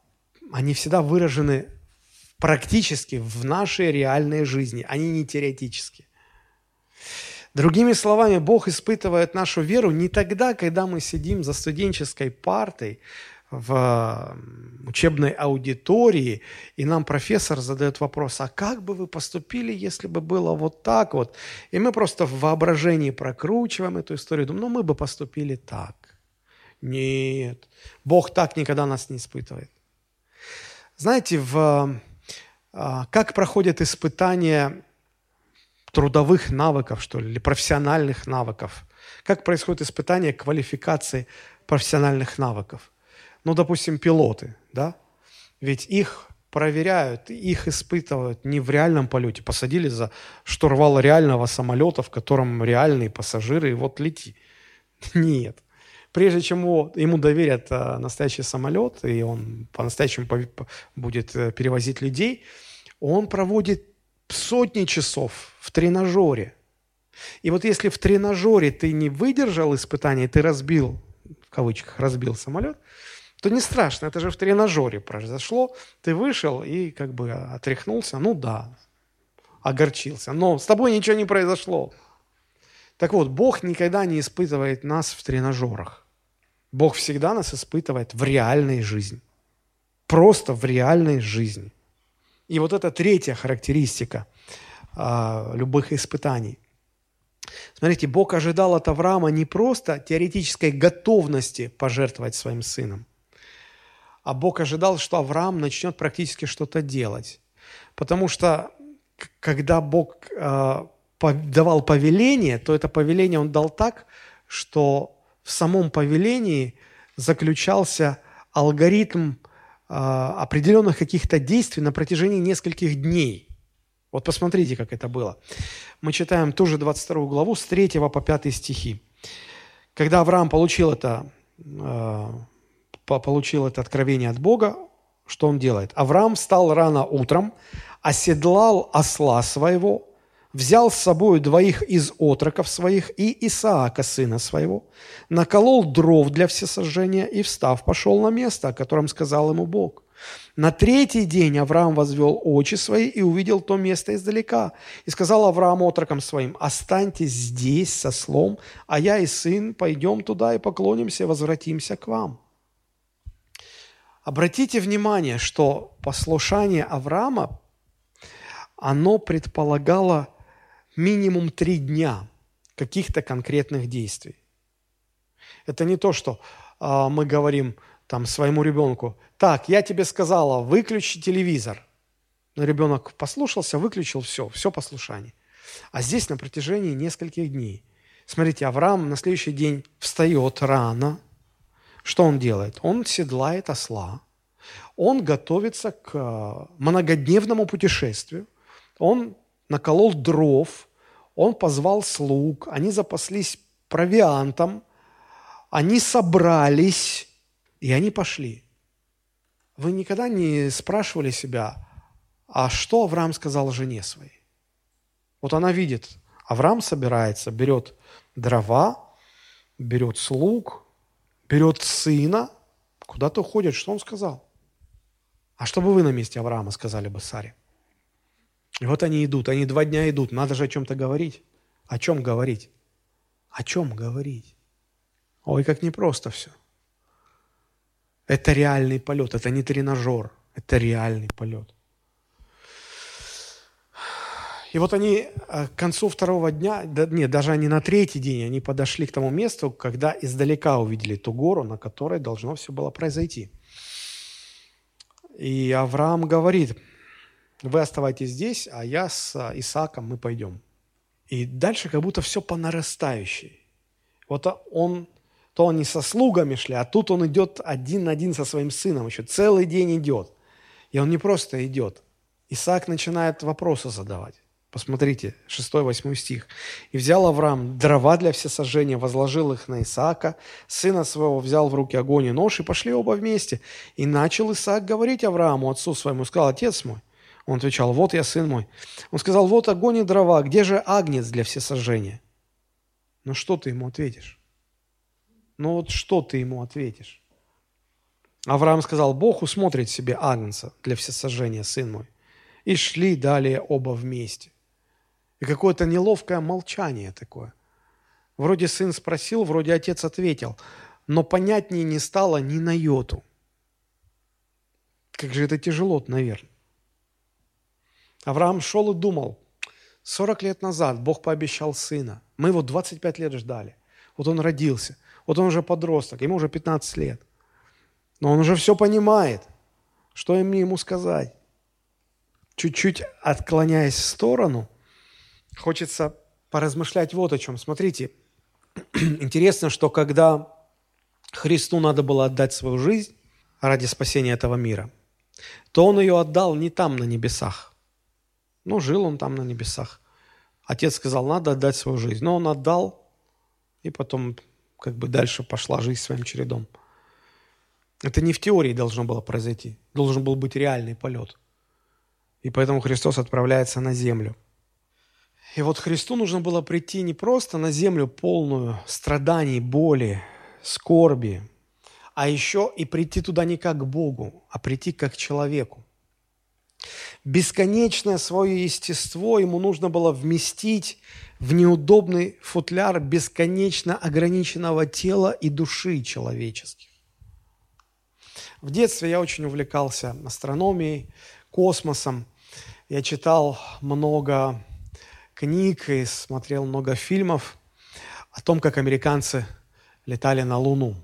они всегда выражены практически в нашей реальной жизни, они не теоретические. Другими словами, Бог испытывает нашу веру не тогда, когда мы сидим за студенческой партой в учебной аудитории, и нам профессор задает вопрос, а как бы вы поступили, если бы было вот так вот? И мы просто в воображении прокручиваем эту историю, думаем, ну мы бы поступили так. Нет, Бог так никогда нас не испытывает. Знаете, в, а, как проходят испытания трудовых навыков, что ли, или профессиональных навыков? Как происходит испытание квалификации профессиональных навыков? ну, допустим, пилоты, да, ведь их проверяют, их испытывают не в реальном полете. Посадили за штурвал реального самолета, в котором реальные пассажиры, и вот лети. Нет. Прежде чем его, ему доверят а, настоящий самолет, и он по-настоящему будет а, перевозить людей, он проводит сотни часов в тренажере. И вот если в тренажере ты не выдержал испытания, ты разбил, в кавычках, разбил самолет, то не страшно, это же в тренажере произошло. Ты вышел и как бы отряхнулся, ну да, огорчился. Но с тобой ничего не произошло. Так вот, Бог никогда не испытывает нас в тренажерах. Бог всегда нас испытывает в реальной жизни. Просто в реальной жизни. И вот это третья характеристика а, любых испытаний. Смотрите, Бог ожидал от Авраама не просто теоретической готовности пожертвовать своим сыном, а Бог ожидал, что Авраам начнет практически что-то делать. Потому что когда Бог э, давал повеление, то это повеление Он дал так, что в самом повелении заключался алгоритм определенных каких-то действий на протяжении нескольких дней. Вот посмотрите, как это было. Мы читаем ту же 22 главу с 3 по 5 стихи. Когда Авраам получил это э, получил это откровение от Бога, что он делает? Авраам встал рано утром, оседлал осла своего, взял с собой двоих из отроков своих и Исаака, сына своего, наколол дров для всесожжения и, встав, пошел на место, о котором сказал ему Бог. На третий день Авраам возвел очи свои и увидел то место издалека. И сказал Авраам отрокам своим, останьтесь здесь со слом, а я и сын пойдем туда и поклонимся возвратимся к вам. Обратите внимание, что послушание Авраама, оно предполагало минимум три дня каких-то конкретных действий. Это не то, что э, мы говорим там своему ребенку, так, я тебе сказала, выключи телевизор. Но ребенок послушался, выключил все, все послушание. А здесь на протяжении нескольких дней. Смотрите, Авраам на следующий день встает рано, что он делает? Он седлает осла, он готовится к э, многодневному путешествию, он наколол дров, он позвал слуг, они запаслись провиантом, они собрались, и они пошли. Вы никогда не спрашивали себя, а что Авраам сказал жене своей? Вот она видит, Авраам собирается, берет дрова, берет слуг, берет сына, куда-то уходит. Что он сказал? А что бы вы на месте Авраама сказали бы Саре? И вот они идут, они два дня идут, надо же о чем-то говорить. О чем говорить? О чем говорить? Ой, как непросто все. Это реальный полет, это не тренажер, это реальный полет. И вот они э, к концу второго дня, да, нет, даже они на третий день, они подошли к тому месту, когда издалека увидели ту гору, на которой должно все было произойти. И Авраам говорит, вы оставайтесь здесь, а я с Исааком мы пойдем. И дальше как будто все по нарастающей. Вот он, то они со слугами шли, а тут он идет один на один со своим сыном, еще целый день идет. И он не просто идет. Исаак начинает вопросы задавать. Посмотрите, 6-8 стих. «И взял Авраам дрова для всесожжения, возложил их на Исаака, сына своего взял в руки огонь и нож, и пошли оба вместе. И начал Исаак говорить Аврааму, отцу своему, сказал, отец мой. Он отвечал, вот я, сын мой. Он сказал, вот огонь и дрова, где же агнец для всесожжения? Ну что ты ему ответишь? Ну вот что ты ему ответишь? Авраам сказал, Бог усмотрит себе агнца для всесожжения, сын мой. И шли далее оба вместе. И какое-то неловкое молчание такое. Вроде сын спросил, вроде отец ответил, но понятнее не стало ни на йоту. Как же это тяжело, наверное. Авраам шел и думал, 40 лет назад Бог пообещал сына. Мы его 25 лет ждали. Вот он родился. Вот он уже подросток, ему уже 15 лет. Но он уже все понимает. Что мне ему сказать? Чуть-чуть отклоняясь в сторону, хочется поразмышлять вот о чем. Смотрите, интересно, что когда Христу надо было отдать свою жизнь ради спасения этого мира, то Он ее отдал не там, на небесах. Ну, жил Он там на небесах. Отец сказал, надо отдать свою жизнь. Но Он отдал, и потом как бы дальше пошла жизнь своим чередом. Это не в теории должно было произойти. Должен был быть реальный полет. И поэтому Христос отправляется на землю. И вот Христу нужно было прийти не просто на землю полную страданий, боли, скорби, а еще и прийти туда не как к Богу, а прийти как к человеку. Бесконечное свое естество ему нужно было вместить в неудобный футляр бесконечно ограниченного тела и души человеческих. В детстве я очень увлекался астрономией, космосом. Я читал много книг и смотрел много фильмов о том, как американцы летали на Луну.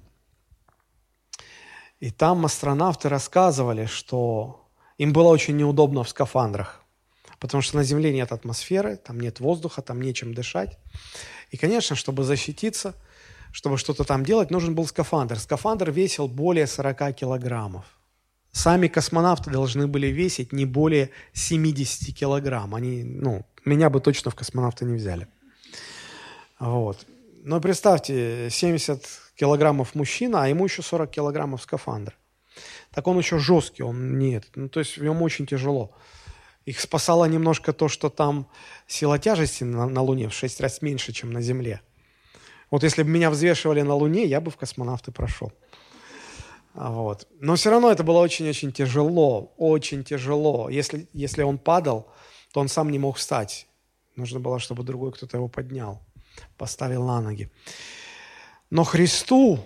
И там астронавты рассказывали, что им было очень неудобно в скафандрах, потому что на Земле нет атмосферы, там нет воздуха, там нечем дышать. И, конечно, чтобы защититься, чтобы что-то там делать, нужен был скафандр. Скафандр весил более 40 килограммов. Сами космонавты должны были весить не более 70 килограмм. Они, ну, меня бы точно в космонавты не взяли. Вот. Но представьте, 70 килограммов мужчина, а ему еще 40 килограммов скафандр. Так он еще жесткий, он нет. Ну, то есть в нем очень тяжело. Их спасало немножко то, что там сила тяжести на, на Луне в 6 раз меньше, чем на Земле. Вот если бы меня взвешивали на Луне, я бы в космонавты прошел. А вот. Но все равно это было очень-очень тяжело, очень тяжело. Если, если он падал, то он сам не мог встать. Нужно было, чтобы другой кто-то его поднял, поставил на ноги. Но Христу,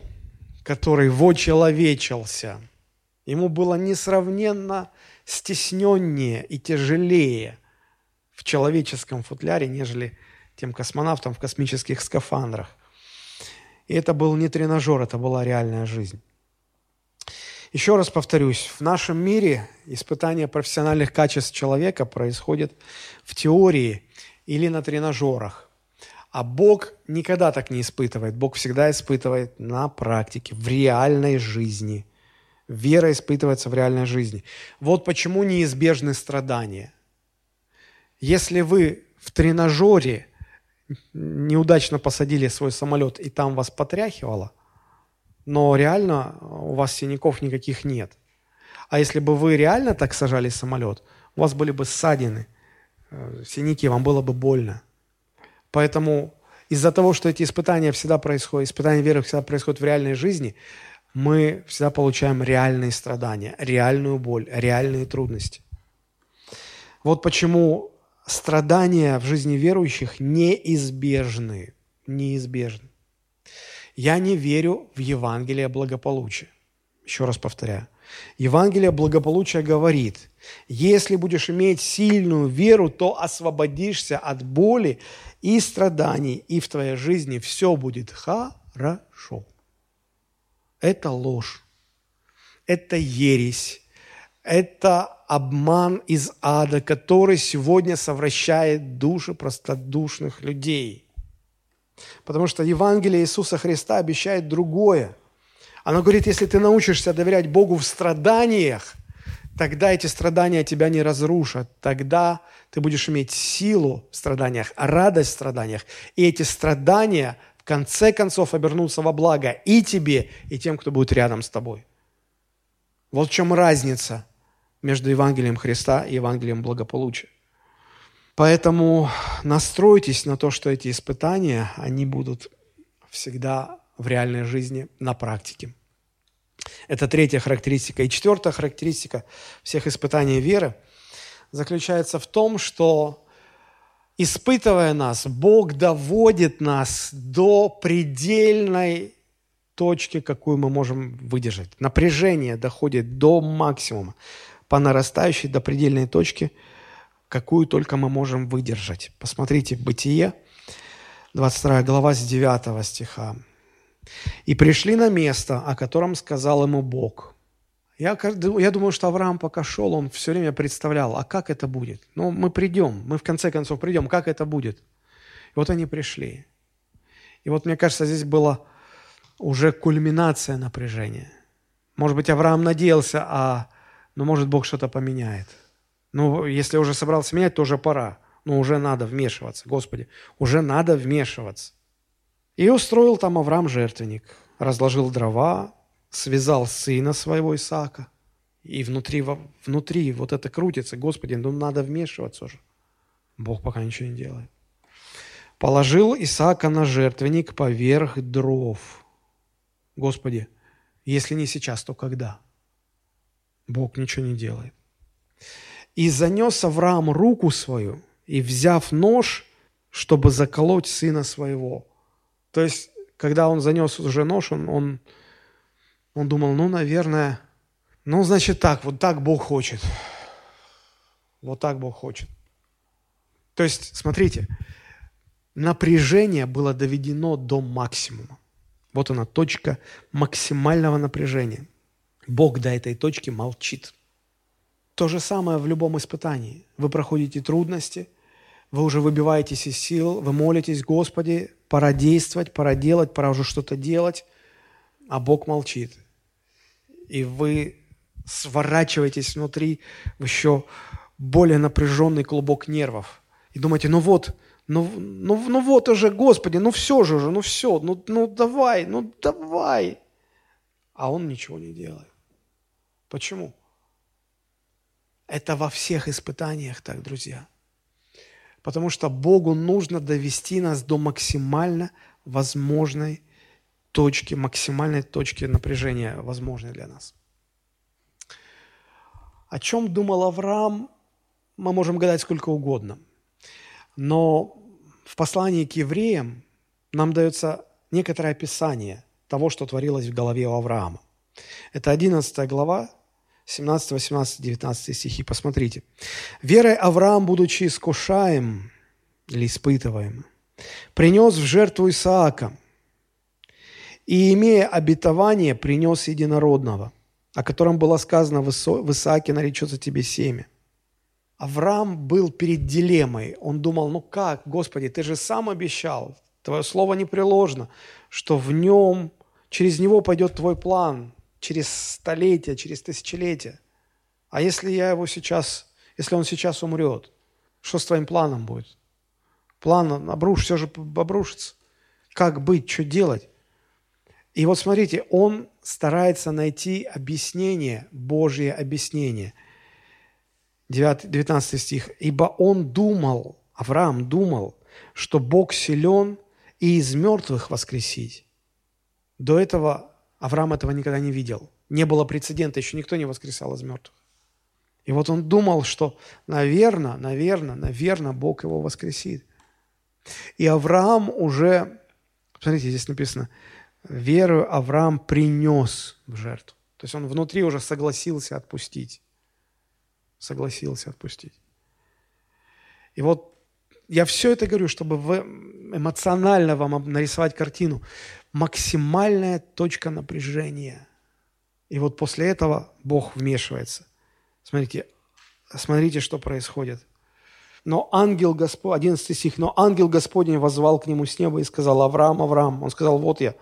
который вочеловечился, ему было несравненно стесненнее и тяжелее в человеческом футляре, нежели тем космонавтам в космических скафандрах. И это был не тренажер, это была реальная жизнь. Еще раз повторюсь, в нашем мире испытание профессиональных качеств человека происходит в теории или на тренажерах. А Бог никогда так не испытывает. Бог всегда испытывает на практике, в реальной жизни. Вера испытывается в реальной жизни. Вот почему неизбежны страдания. Если вы в тренажере неудачно посадили свой самолет и там вас потряхивало, но реально у вас синяков никаких нет. А если бы вы реально так сажали самолет, у вас были бы ссадины, э, синяки, вам было бы больно. Поэтому из-за того, что эти испытания всегда происходят, испытания веры всегда происходят в реальной жизни, мы всегда получаем реальные страдания, реальную боль, реальные трудности. Вот почему страдания в жизни верующих неизбежны. Неизбежны. Я не верю в Евангелие благополучия. Еще раз повторяю. Евангелие благополучия говорит, если будешь иметь сильную веру, то освободишься от боли и страданий, и в твоей жизни все будет хорошо. Это ложь, это ересь, это обман из ада, который сегодня совращает души простодушных людей. Потому что Евангелие Иисуса Христа обещает другое. Оно говорит, если ты научишься доверять Богу в страданиях, тогда эти страдания тебя не разрушат. Тогда ты будешь иметь силу в страданиях, радость в страданиях. И эти страдания конце концов обернутся во благо и тебе, и тем, кто будет рядом с тобой. Вот в чем разница между Евангелием Христа и Евангелием благополучия. Поэтому настройтесь на то, что эти испытания, они будут всегда в реальной жизни на практике. Это третья характеристика. И четвертая характеристика всех испытаний веры заключается в том, что испытывая нас, Бог доводит нас до предельной точки, какую мы можем выдержать. Напряжение доходит до максимума, по нарастающей до предельной точки, какую только мы можем выдержать. Посмотрите, Бытие, 22 глава с 9 стиха. «И пришли на место, о котором сказал ему Бог». Я, я думаю, что Авраам пока шел, он все время представлял, а как это будет? Ну, мы придем, мы в конце концов придем, как это будет? И вот они пришли. И вот, мне кажется, здесь была уже кульминация напряжения. Может быть, Авраам надеялся, а, ну, может, Бог что-то поменяет. Ну, если уже собрался менять, то уже пора. Ну, уже надо вмешиваться, Господи, уже надо вмешиваться. И устроил там Авраам жертвенник, разложил дрова, связал сына своего Исаака, и внутри, внутри вот это крутится, Господи, ну надо вмешиваться уже. Бог пока ничего не делает. Положил Исаака на жертвенник поверх дров. Господи, если не сейчас, то когда? Бог ничего не делает. И занес Авраам руку свою, и взяв нож, чтобы заколоть сына своего. То есть, когда он занес уже нож, он, он он думал, ну, наверное, ну, значит так, вот так Бог хочет. Вот так Бог хочет. То есть, смотрите, напряжение было доведено до максимума. Вот она, точка максимального напряжения. Бог до этой точки молчит. То же самое в любом испытании. Вы проходите трудности, вы уже выбиваетесь из сил, вы молитесь, Господи, пора действовать, пора делать, пора уже что-то делать, а Бог молчит и вы сворачиваетесь внутри в еще более напряженный клубок нервов. И думаете, ну вот, ну, ну, ну вот уже, Господи, ну все же уже, ну все, ну, ну давай, ну давай. А он ничего не делает. Почему? Это во всех испытаниях так, друзья. Потому что Богу нужно довести нас до максимально возможной точки, максимальной точки напряжения, возможной для нас. О чем думал Авраам, мы можем гадать сколько угодно. Но в послании к евреям нам дается некоторое описание того, что творилось в голове у Авраама. Это 11 глава, 17, 18, 19 стихи. Посмотрите. «Верой Авраам, будучи искушаем или испытываем, принес в жертву Исаака – и, имея обетование, принес единородного, о котором было сказано в Исааке наречется тебе семя. Авраам был перед дилеммой. Он думал, ну как, Господи, ты же сам обещал, твое слово непреложно, что в нем, через него пойдет твой план, через столетия, через тысячелетия. А если я его сейчас, если он сейчас умрет, что с твоим планом будет? План обруш, все же обрушится. Как быть, что делать? И вот смотрите, он старается найти объяснение, Божье объяснение. 9, 19 стих. «Ибо он думал, Авраам думал, что Бог силен и из мертвых воскресить». До этого Авраам этого никогда не видел. Не было прецедента, еще никто не воскресал из мертвых. И вот он думал, что, наверное, наверное, наверное, Бог его воскресит. И Авраам уже, смотрите, здесь написано – веру Авраам принес в жертву. То есть он внутри уже согласился отпустить. Согласился отпустить. И вот я все это говорю, чтобы эмоционально вам нарисовать картину. Максимальная точка напряжения. И вот после этого Бог вмешивается. Смотрите, смотрите, что происходит. Но ангел Господь, 11 стих, но ангел Господень возвал к нему с неба и сказал, Авраам, Авраам. Он сказал, вот я.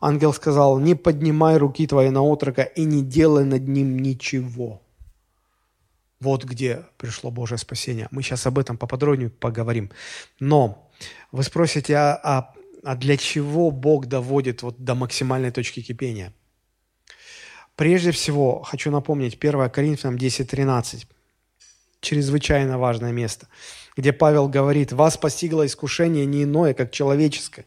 Ангел сказал, не поднимай руки твои на отрока и не делай над ним ничего. Вот где пришло Божье спасение. Мы сейчас об этом поподробнее поговорим. Но вы спросите, а, а, а для чего Бог доводит вот до максимальной точки кипения? Прежде всего, хочу напомнить 1 Коринфянам 10.13. Чрезвычайно важное место где Павел говорит, «Вас постигло искушение не иное, как человеческое,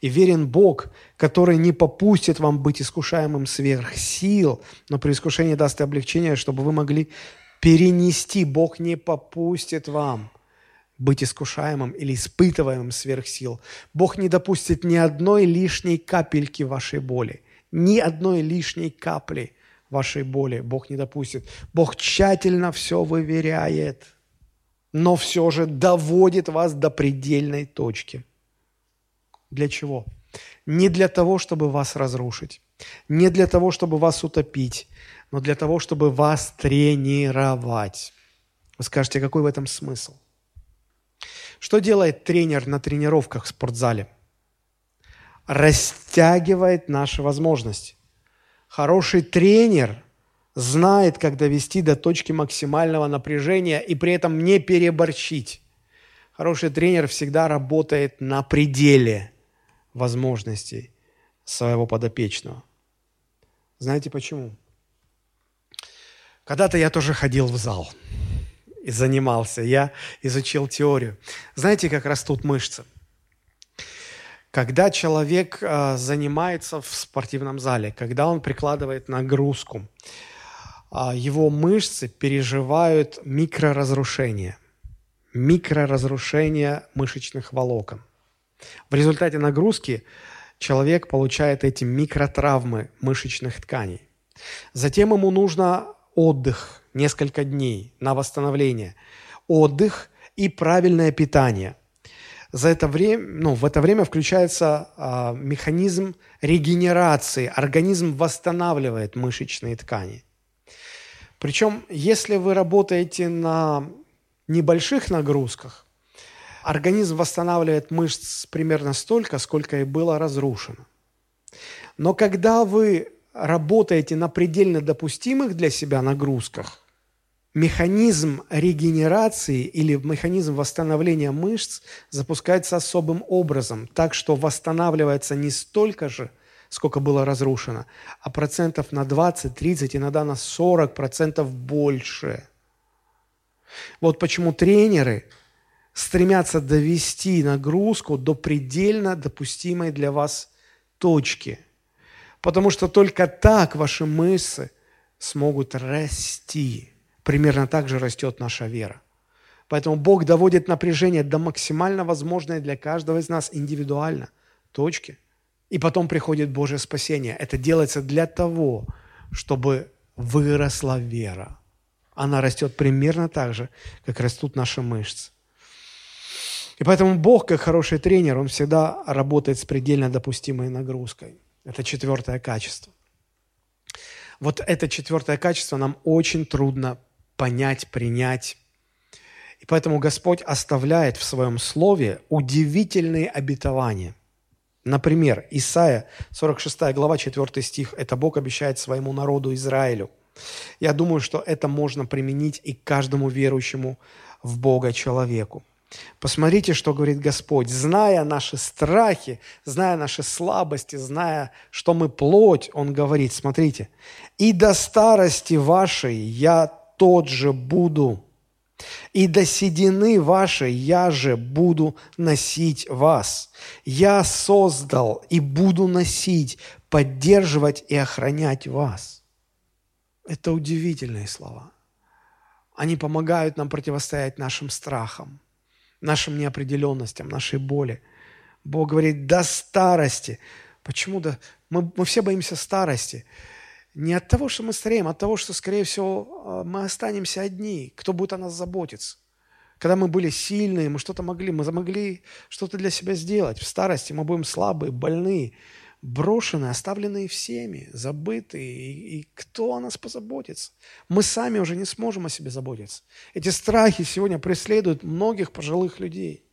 и верен Бог, который не попустит вам быть искушаемым сверх сил, но при искушении даст и облегчение, чтобы вы могли перенести. Бог не попустит вам быть искушаемым или испытываемым сверх сил. Бог не допустит ни одной лишней капельки вашей боли, ни одной лишней капли вашей боли Бог не допустит. Бог тщательно все выверяет, но все же доводит вас до предельной точки. Для чего? Не для того, чтобы вас разрушить, не для того, чтобы вас утопить, но для того, чтобы вас тренировать. Вы скажете, какой в этом смысл? Что делает тренер на тренировках в спортзале? Растягивает наши возможности. Хороший тренер знает, как довести до точки максимального напряжения и при этом не переборщить. Хороший тренер всегда работает на пределе возможностей своего подопечного. Знаете почему? Когда-то я тоже ходил в зал и занимался. Я изучил теорию. Знаете, как растут мышцы? Когда человек э, занимается в спортивном зале, когда он прикладывает нагрузку, его мышцы переживают микроразрушение, микроразрушение мышечных волокон. В результате нагрузки человек получает эти микротравмы мышечных тканей. Затем ему нужно отдых, несколько дней на восстановление, отдых и правильное питание. За это время, ну, в это время включается а, механизм регенерации. Организм восстанавливает мышечные ткани. Причем, если вы работаете на небольших нагрузках, организм восстанавливает мышц примерно столько, сколько и было разрушено. Но когда вы работаете на предельно допустимых для себя нагрузках, механизм регенерации или механизм восстановления мышц запускается особым образом, так что восстанавливается не столько же, сколько было разрушено, а процентов на 20, 30, иногда на 40 процентов больше. Вот почему тренеры стремятся довести нагрузку до предельно допустимой для вас точки – Потому что только так ваши мышцы смогут расти. Примерно так же растет наша вера. Поэтому Бог доводит напряжение до максимально возможной для каждого из нас индивидуально точки. И потом приходит Божье спасение. Это делается для того, чтобы выросла вера. Она растет примерно так же, как растут наши мышцы. И поэтому Бог, как хороший тренер, Он всегда работает с предельно допустимой нагрузкой. Это четвертое качество. Вот это четвертое качество нам очень трудно понять, принять. И поэтому Господь оставляет в Своем Слове удивительные обетования. Например, Исаия, 46 глава, 4 стих, это Бог обещает своему народу Израилю. Я думаю, что это можно применить и каждому верующему в Бога человеку. Посмотрите, что говорит Господь. Зная наши страхи, зная наши слабости, зная, что мы плоть, Он говорит, смотрите, «И до старости вашей я тот же буду, и до седины вашей я же буду носить вас. Я создал и буду носить, поддерживать и охранять вас». Это удивительные слова. Они помогают нам противостоять нашим страхам – нашим неопределенностям, нашей боли. Бог говорит, до старости. Почему да? Мы, мы все боимся старости. Не от того, что мы стареем, а от того, что, скорее всего, а, мы останемся одни. Кто будет о нас заботиться? Когда мы были сильные, мы что-то могли, мы могли что-то для себя сделать. В старости мы будем слабые, больные брошенные, оставленные всеми, забытые. И, и кто о нас позаботится? Мы сами уже не сможем о себе заботиться. Эти страхи сегодня преследуют многих пожилых людей.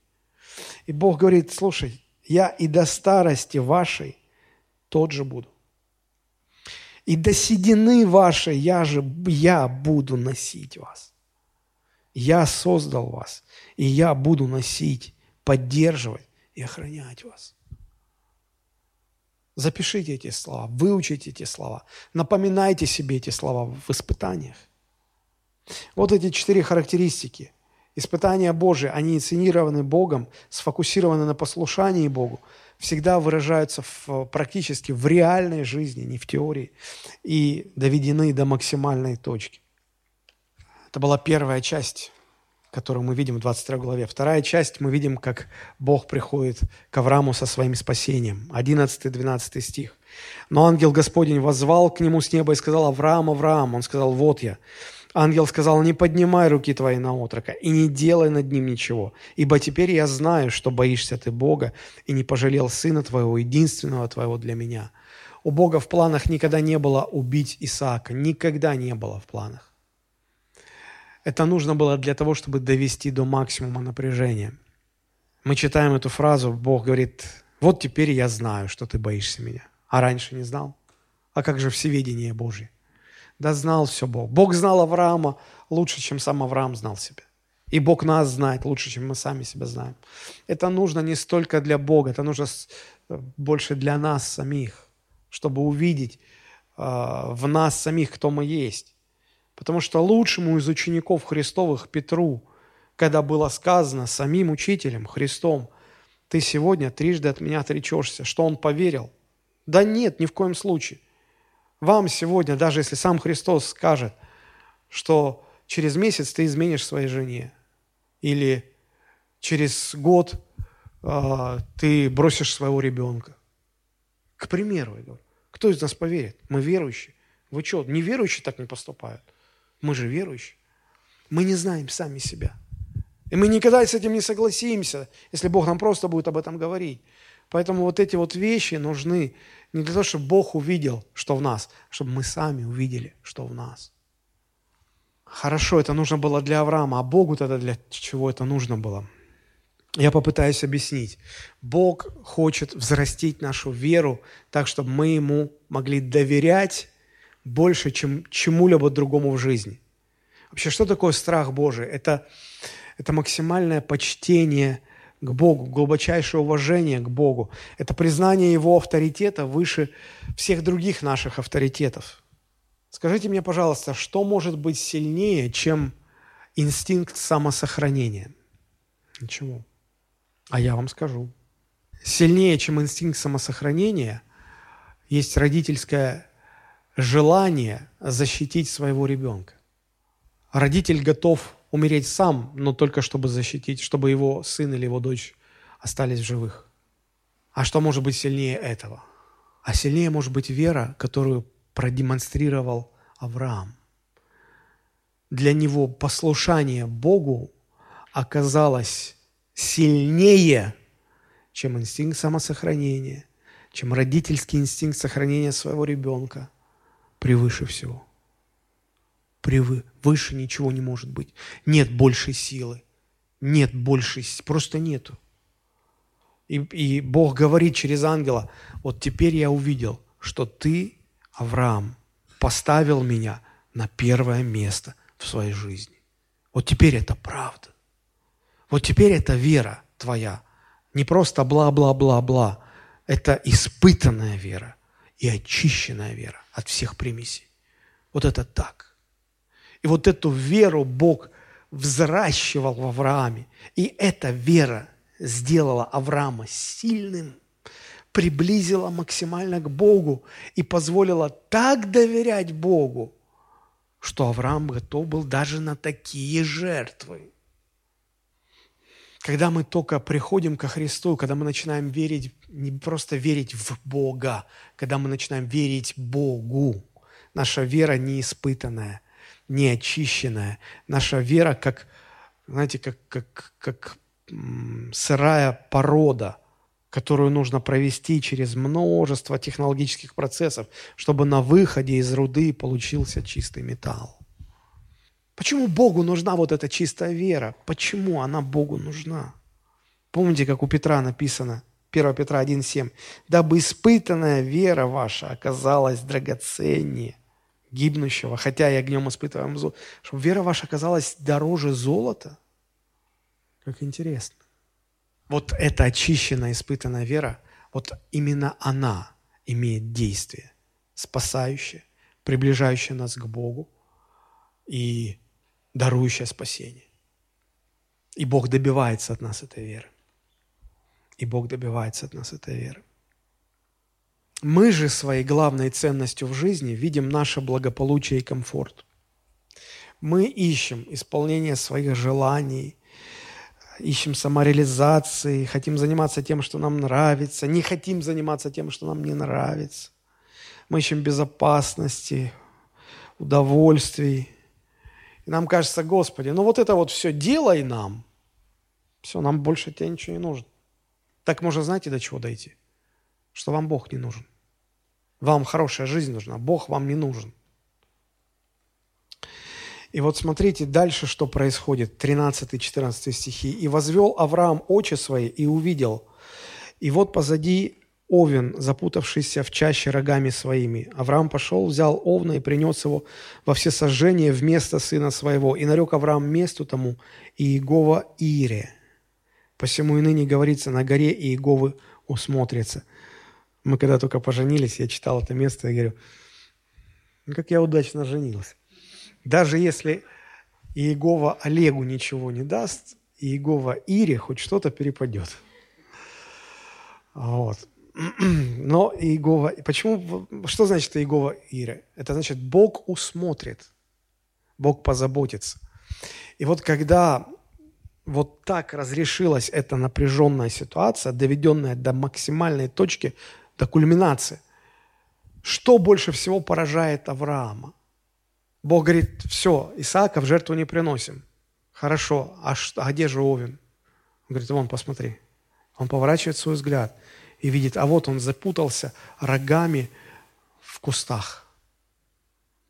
И Бог говорит, слушай, я и до старости вашей тот же буду. И до седины вашей я же, я буду носить вас. Я создал вас, и я буду носить, поддерживать и охранять вас. Запишите эти слова, выучите эти слова, напоминайте себе эти слова в испытаниях. Вот эти четыре характеристики. Испытания Божии, они инициированы Богом, сфокусированы на послушании Богу, всегда выражаются в, практически в реальной жизни, не в теории, и доведены до максимальной точки. Это была первая часть которую мы видим в 22 главе. Вторая часть мы видим, как Бог приходит к Аврааму со своим спасением. 11-12 стих. «Но ангел Господень возвал к нему с неба и сказал, Авраам, Авраам». Он сказал, «Вот я». Ангел сказал, не поднимай руки твои на отрока и не делай над ним ничего, ибо теперь я знаю, что боишься ты Бога и не пожалел сына твоего, единственного твоего для меня. У Бога в планах никогда не было убить Исаака, никогда не было в планах. Это нужно было для того, чтобы довести до максимума напряжения. Мы читаем эту фразу, Бог говорит, вот теперь я знаю, что ты боишься меня. А раньше не знал? А как же всеведение Божье? Да знал все Бог. Бог знал Авраама лучше, чем сам Авраам знал себя. И Бог нас знает лучше, чем мы сами себя знаем. Это нужно не столько для Бога, это нужно больше для нас самих, чтобы увидеть э, в нас самих, кто мы есть. Потому что лучшему из учеников Христовых Петру, когда было сказано самим учителем, Христом, ты сегодня трижды от меня отречешься, что он поверил? Да нет, ни в коем случае. Вам сегодня, даже если сам Христос скажет, что через месяц ты изменишь своей жене, или через год э, ты бросишь своего ребенка. К примеру, я говорю, кто из нас поверит? Мы верующие. Вы что, неверующие так не поступают? Мы же верующие. Мы не знаем сами себя. И мы никогда с этим не согласимся, если Бог нам просто будет об этом говорить. Поэтому вот эти вот вещи нужны не для того, чтобы Бог увидел, что в нас, а чтобы мы сами увидели, что в нас. Хорошо, это нужно было для Авраама, а Богу тогда для чего это нужно было? Я попытаюсь объяснить. Бог хочет взрастить нашу веру так, чтобы мы Ему могли доверять больше, чем чему-либо другому в жизни. Вообще, что такое страх Божий? Это, это максимальное почтение – к Богу, глубочайшее уважение к Богу. Это признание Его авторитета выше всех других наших авторитетов. Скажите мне, пожалуйста, что может быть сильнее, чем инстинкт самосохранения? Ничего. А я вам скажу. Сильнее, чем инстинкт самосохранения, есть родительское желание защитить своего ребенка. Родитель готов умереть сам, но только чтобы защитить, чтобы его сын или его дочь остались в живых. А что может быть сильнее этого? А сильнее может быть вера, которую продемонстрировал Авраам. Для него послушание Богу оказалось сильнее, чем инстинкт самосохранения, чем родительский инстинкт сохранения своего ребенка превыше всего превы... выше ничего не может быть. Нет большей силы. Нет большей, просто нету. И, и Бог говорит через ангела, вот теперь я увидел, что ты, Авраам, поставил меня на первое место в своей жизни. Вот теперь это правда. Вот теперь это вера твоя. Не просто бла-бла-бла-бла. Это испытанная вера и очищенная вера от всех примесей. Вот это так. И вот эту веру Бог взращивал в Аврааме. И эта вера сделала Авраама сильным, приблизила максимально к Богу и позволила так доверять Богу, что Авраам готов был даже на такие жертвы. Когда мы только приходим ко Христу, когда мы начинаем верить, не просто верить в Бога, когда мы начинаем верить Богу, наша вера неиспытанная, неочищенная. Наша вера как, знаете, как, как, как сырая порода, которую нужно провести через множество технологических процессов, чтобы на выходе из руды получился чистый металл. Почему Богу нужна вот эта чистая вера? Почему она Богу нужна? Помните, как у Петра написано, 1 Петра 1,7, «Дабы испытанная вера ваша оказалась драгоценнее – гибнущего, хотя и огнем испытываем зло, чтобы вера ваша оказалась дороже золота. Как интересно. Вот эта очищенная, испытанная вера, вот именно она имеет действие, спасающее, приближающее нас к Богу и дарующее спасение. И Бог добивается от нас этой веры. И Бог добивается от нас этой веры. Мы же своей главной ценностью в жизни видим наше благополучие и комфорт. Мы ищем исполнение своих желаний, ищем самореализации, хотим заниматься тем, что нам нравится, не хотим заниматься тем, что нам не нравится. Мы ищем безопасности, удовольствий. И нам кажется, Господи, ну вот это вот все делай нам. Все, нам больше тебе ничего не нужно. Так можно, знаете, до чего дойти? Что вам Бог не нужен. Вам хорошая жизнь нужна, Бог вам не нужен. И вот смотрите дальше, что происходит, 13-14 стихи. «И возвел Авраам очи свои и увидел, и вот позади овен, запутавшийся в чаще рогами своими. Авраам пошел, взял овна и принес его во всесожжение вместо сына своего. И нарек Авраам месту тому Иегова Ире. Посему и ныне говорится, на горе Иеговы усмотрится. Мы когда только поженились, я читал это место и говорю, ну, как я удачно женился. Даже если Иегова Олегу ничего не даст, Иегова Ире хоть что-то перепадет. Вот. Но Иегова... Почему... Что значит Иегова Ире? Это значит, Бог усмотрит, Бог позаботится. И вот когда вот так разрешилась эта напряженная ситуация, доведенная до максимальной точки, до кульминации, что больше всего поражает Авраама? Бог говорит, все, Исаака в жертву не приносим. Хорошо, а, что, а где же Овен? Он говорит, вон, посмотри. Он поворачивает свой взгляд и видит, а вот он запутался рогами в кустах.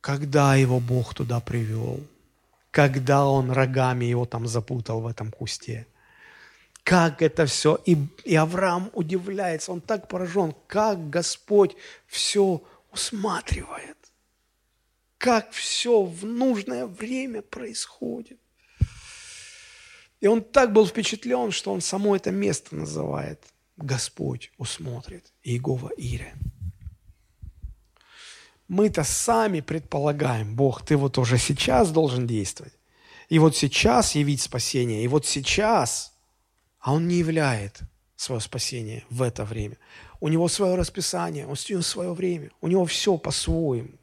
Когда его Бог туда привел? Когда он рогами его там запутал в этом кусте? Как это все? И, и Авраам удивляется, он так поражен, как Господь все усматривает как все в нужное время происходит. И он так был впечатлен, что он само это место называет Господь усмотрит, Иегова Ире. Мы-то сами предполагаем, Бог, ты вот уже сейчас должен действовать. И вот сейчас явить спасение, и вот сейчас, а Он не являет свое спасение в это время. У Него свое расписание, У него свое время, у Него все по-своему.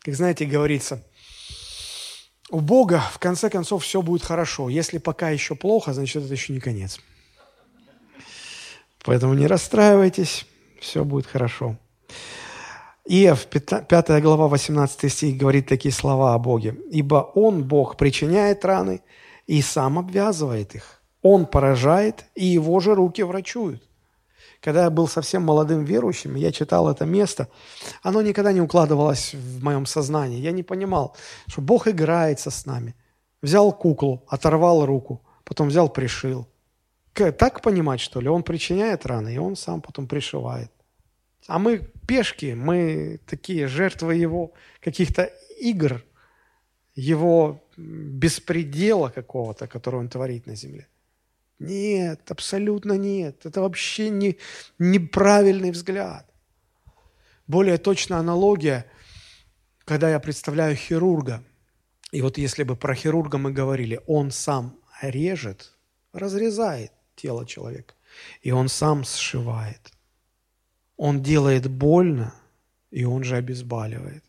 Как знаете, говорится, у Бога в конце концов все будет хорошо. Если пока еще плохо, значит это еще не конец. Поэтому не расстраивайтесь, все будет хорошо. Иов, 5 глава, 18 стих, говорит такие слова о Боге. «Ибо Он, Бог, причиняет раны и сам обвязывает их. Он поражает, и Его же руки врачуют». Когда я был совсем молодым верующим, я читал это место, оно никогда не укладывалось в моем сознании. Я не понимал, что Бог играется с нами. Взял куклу, оторвал руку, потом взял, пришил. Так понимать, что ли? Он причиняет раны, и он сам потом пришивает. А мы пешки, мы такие жертвы его каких-то игр, его беспредела какого-то, который он творит на земле. Нет, абсолютно нет. Это вообще не, неправильный взгляд. Более точная аналогия, когда я представляю хирурга. И вот если бы про хирурга мы говорили, он сам режет, разрезает тело человека, и он сам сшивает. Он делает больно, и он же обезболивает.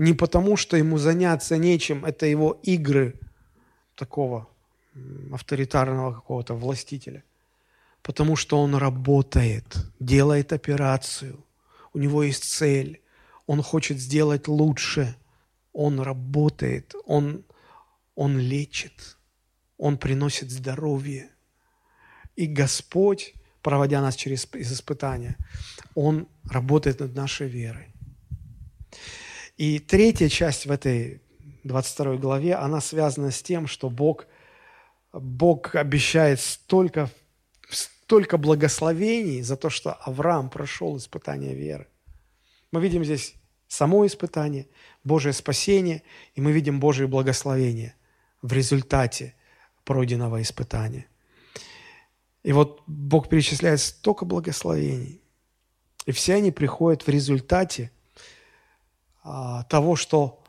Не потому, что ему заняться нечем, это его игры такого авторитарного какого-то властителя. Потому что он работает, делает операцию, у него есть цель, он хочет сделать лучше, он работает, он, он лечит, он приносит здоровье. И Господь, проводя нас через испытания, Он работает над нашей верой. И третья часть в этой 22 главе, она связана с тем, что Бог – Бог обещает столько, столько благословений за то, что Авраам прошел испытание веры. Мы видим здесь само испытание, Божие спасение, и мы видим Божие благословение в результате пройденного испытания. И вот Бог перечисляет столько благословений. И все они приходят в результате а, того, что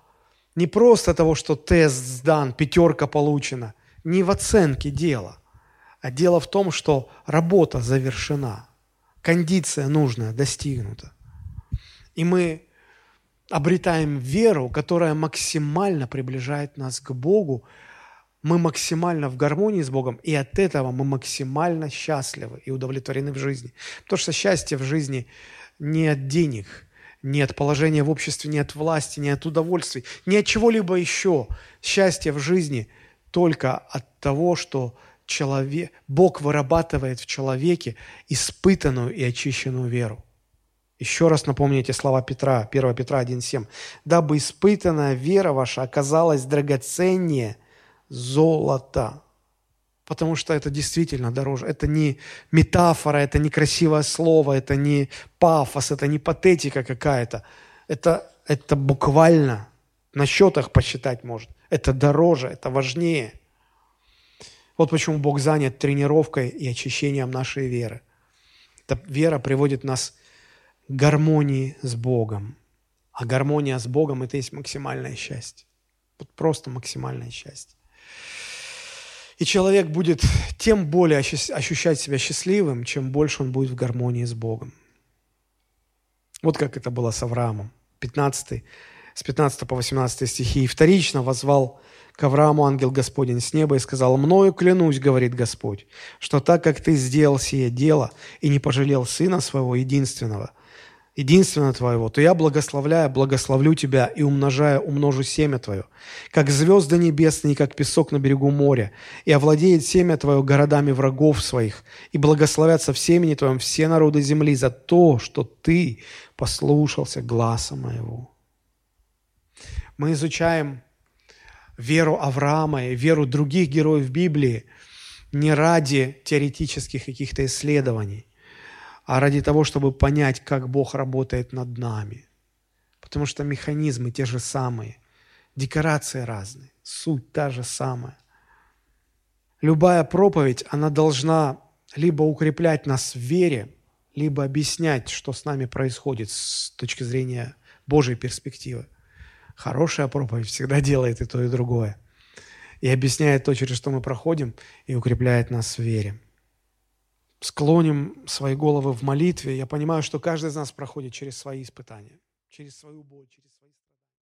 не просто того, что тест сдан, пятерка получена – не в оценке дела, а дело в том, что работа завершена, кондиция нужная достигнута. И мы обретаем веру, которая максимально приближает нас к Богу, мы максимально в гармонии с Богом, и от этого мы максимально счастливы и удовлетворены в жизни. Потому что счастье в жизни не от денег, не от положения в обществе, не от власти, не от удовольствий, не от чего-либо еще. Счастье в жизни только от того, что человек, Бог вырабатывает в человеке испытанную и очищенную веру. Еще раз напомню эти слова Петра, 1 Петра 1,7. «Дабы испытанная вера ваша оказалась драгоценнее золота». Потому что это действительно дороже. Это не метафора, это не красивое слово, это не пафос, это не патетика какая-то. Это, это буквально на счетах посчитать может. Это дороже, это важнее. Вот почему Бог занят тренировкой и очищением нашей веры. Эта вера приводит нас гармонии с Богом. А гармония с Богом – это есть максимальное счастье. Вот просто максимальное счастье. И человек будет тем более ощущать себя счастливым, чем больше он будет в гармонии с Богом. Вот как это было с Авраамом. 15, с 15 по 18 стихи. «И вторично возвал к Аврааму ангел Господень с неба и сказал, «Мною клянусь, — говорит Господь, — что так как ты сделал сие дело и не пожалел сына своего единственного, единственного твоего, то я благословляю, благословлю тебя и умножаю, умножу семя твое, как звезды небесные, как песок на берегу моря, и овладеет семя твое городами врагов своих, и благословятся в семени твоем все народы земли за то, что ты послушался гласа моего». Мы изучаем веру Авраама и веру других героев Библии не ради теоретических каких-то исследований, а ради того, чтобы понять, как Бог работает над нами. Потому что механизмы те же самые, декорации разные, суть та же самая. Любая проповедь, она должна либо укреплять нас в вере, либо объяснять, что с нами происходит с точки зрения Божьей перспективы. Хорошая проповедь всегда делает и то, и другое. И объясняет то, через что мы проходим, и укрепляет нас в вере. Склоним свои головы в молитве. Я понимаю, что каждый из нас проходит через свои испытания, через свою боль, через